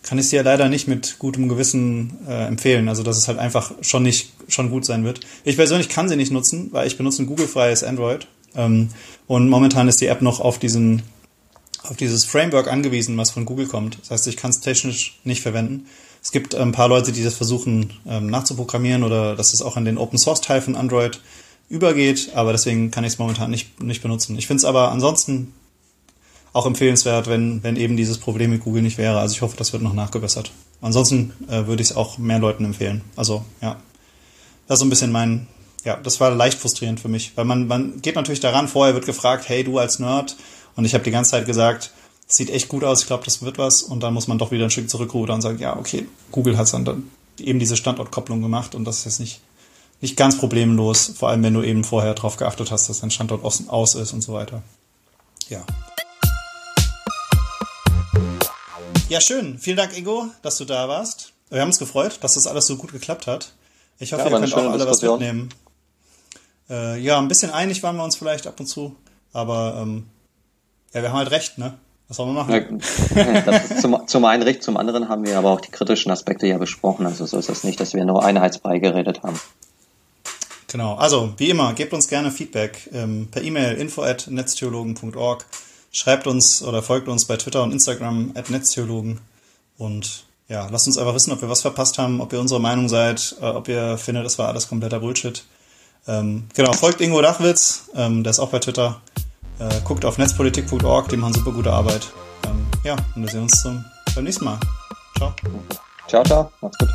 kann ich dir leider nicht mit gutem Gewissen äh, empfehlen. Also dass es halt einfach schon nicht schon gut sein wird. Ich persönlich kann sie nicht nutzen, weil ich benutze ein Google-freies Android. Ähm, und momentan ist die App noch auf diesen auf dieses Framework angewiesen, was von Google kommt. Das heißt, ich kann es technisch nicht verwenden. Es gibt ein paar Leute, die das versuchen ähm, nachzuprogrammieren oder dass es auch in den Open Source Teil von Android übergeht, aber deswegen kann ich es momentan nicht, nicht benutzen. Ich finde es aber ansonsten auch empfehlenswert, wenn, wenn eben dieses Problem mit Google nicht wäre. Also ich hoffe, das wird noch nachgebessert. Ansonsten äh, würde ich es auch mehr Leuten empfehlen. Also ja, das ist so ein bisschen mein, ja, das war leicht frustrierend für mich, weil man, man geht natürlich daran, vorher wird gefragt, hey, du als Nerd, und ich habe die ganze Zeit gesagt, sieht echt gut aus, ich glaube, das wird was. Und dann muss man doch wieder ein Stück zurückrudern und sagen, ja, okay, Google hat dann eben diese Standortkopplung gemacht und das ist jetzt nicht, nicht ganz problemlos, vor allem wenn du eben vorher darauf geachtet hast, dass dein Standort aus ist und so weiter. Ja. Ja, schön. Vielen Dank, Ingo, dass du da warst. Wir haben uns gefreut, dass das alles so gut geklappt hat. Ich hoffe, ja, ihr könnt auch alle was mitnehmen. Äh, ja, ein bisschen einig waren wir uns vielleicht ab und zu, aber ähm, ja, wir haben halt recht, ne? Was sollen wir machen? Ja, zum, zum einen recht, zum anderen haben wir aber auch die kritischen Aspekte ja besprochen. Also so ist es nicht, dass wir nur einheitsfrei geredet haben. Genau. Also, wie immer, gebt uns gerne Feedback ähm, per E-Mail info at netztheologen.org. Schreibt uns oder folgt uns bei Twitter und Instagram at netztheologen. Und ja, lasst uns einfach wissen, ob wir was verpasst haben, ob ihr unsere Meinung seid, äh, ob ihr findet, das war alles kompletter Bullshit. Ähm, genau, folgt Ingo Dachwitz, ähm, der ist auch bei Twitter. Äh, guckt auf netzpolitik.org, die machen super gute Arbeit. Ähm, ja, und wir sehen uns zum, beim nächsten Mal. Ciao. Ciao, ciao. Macht's gut.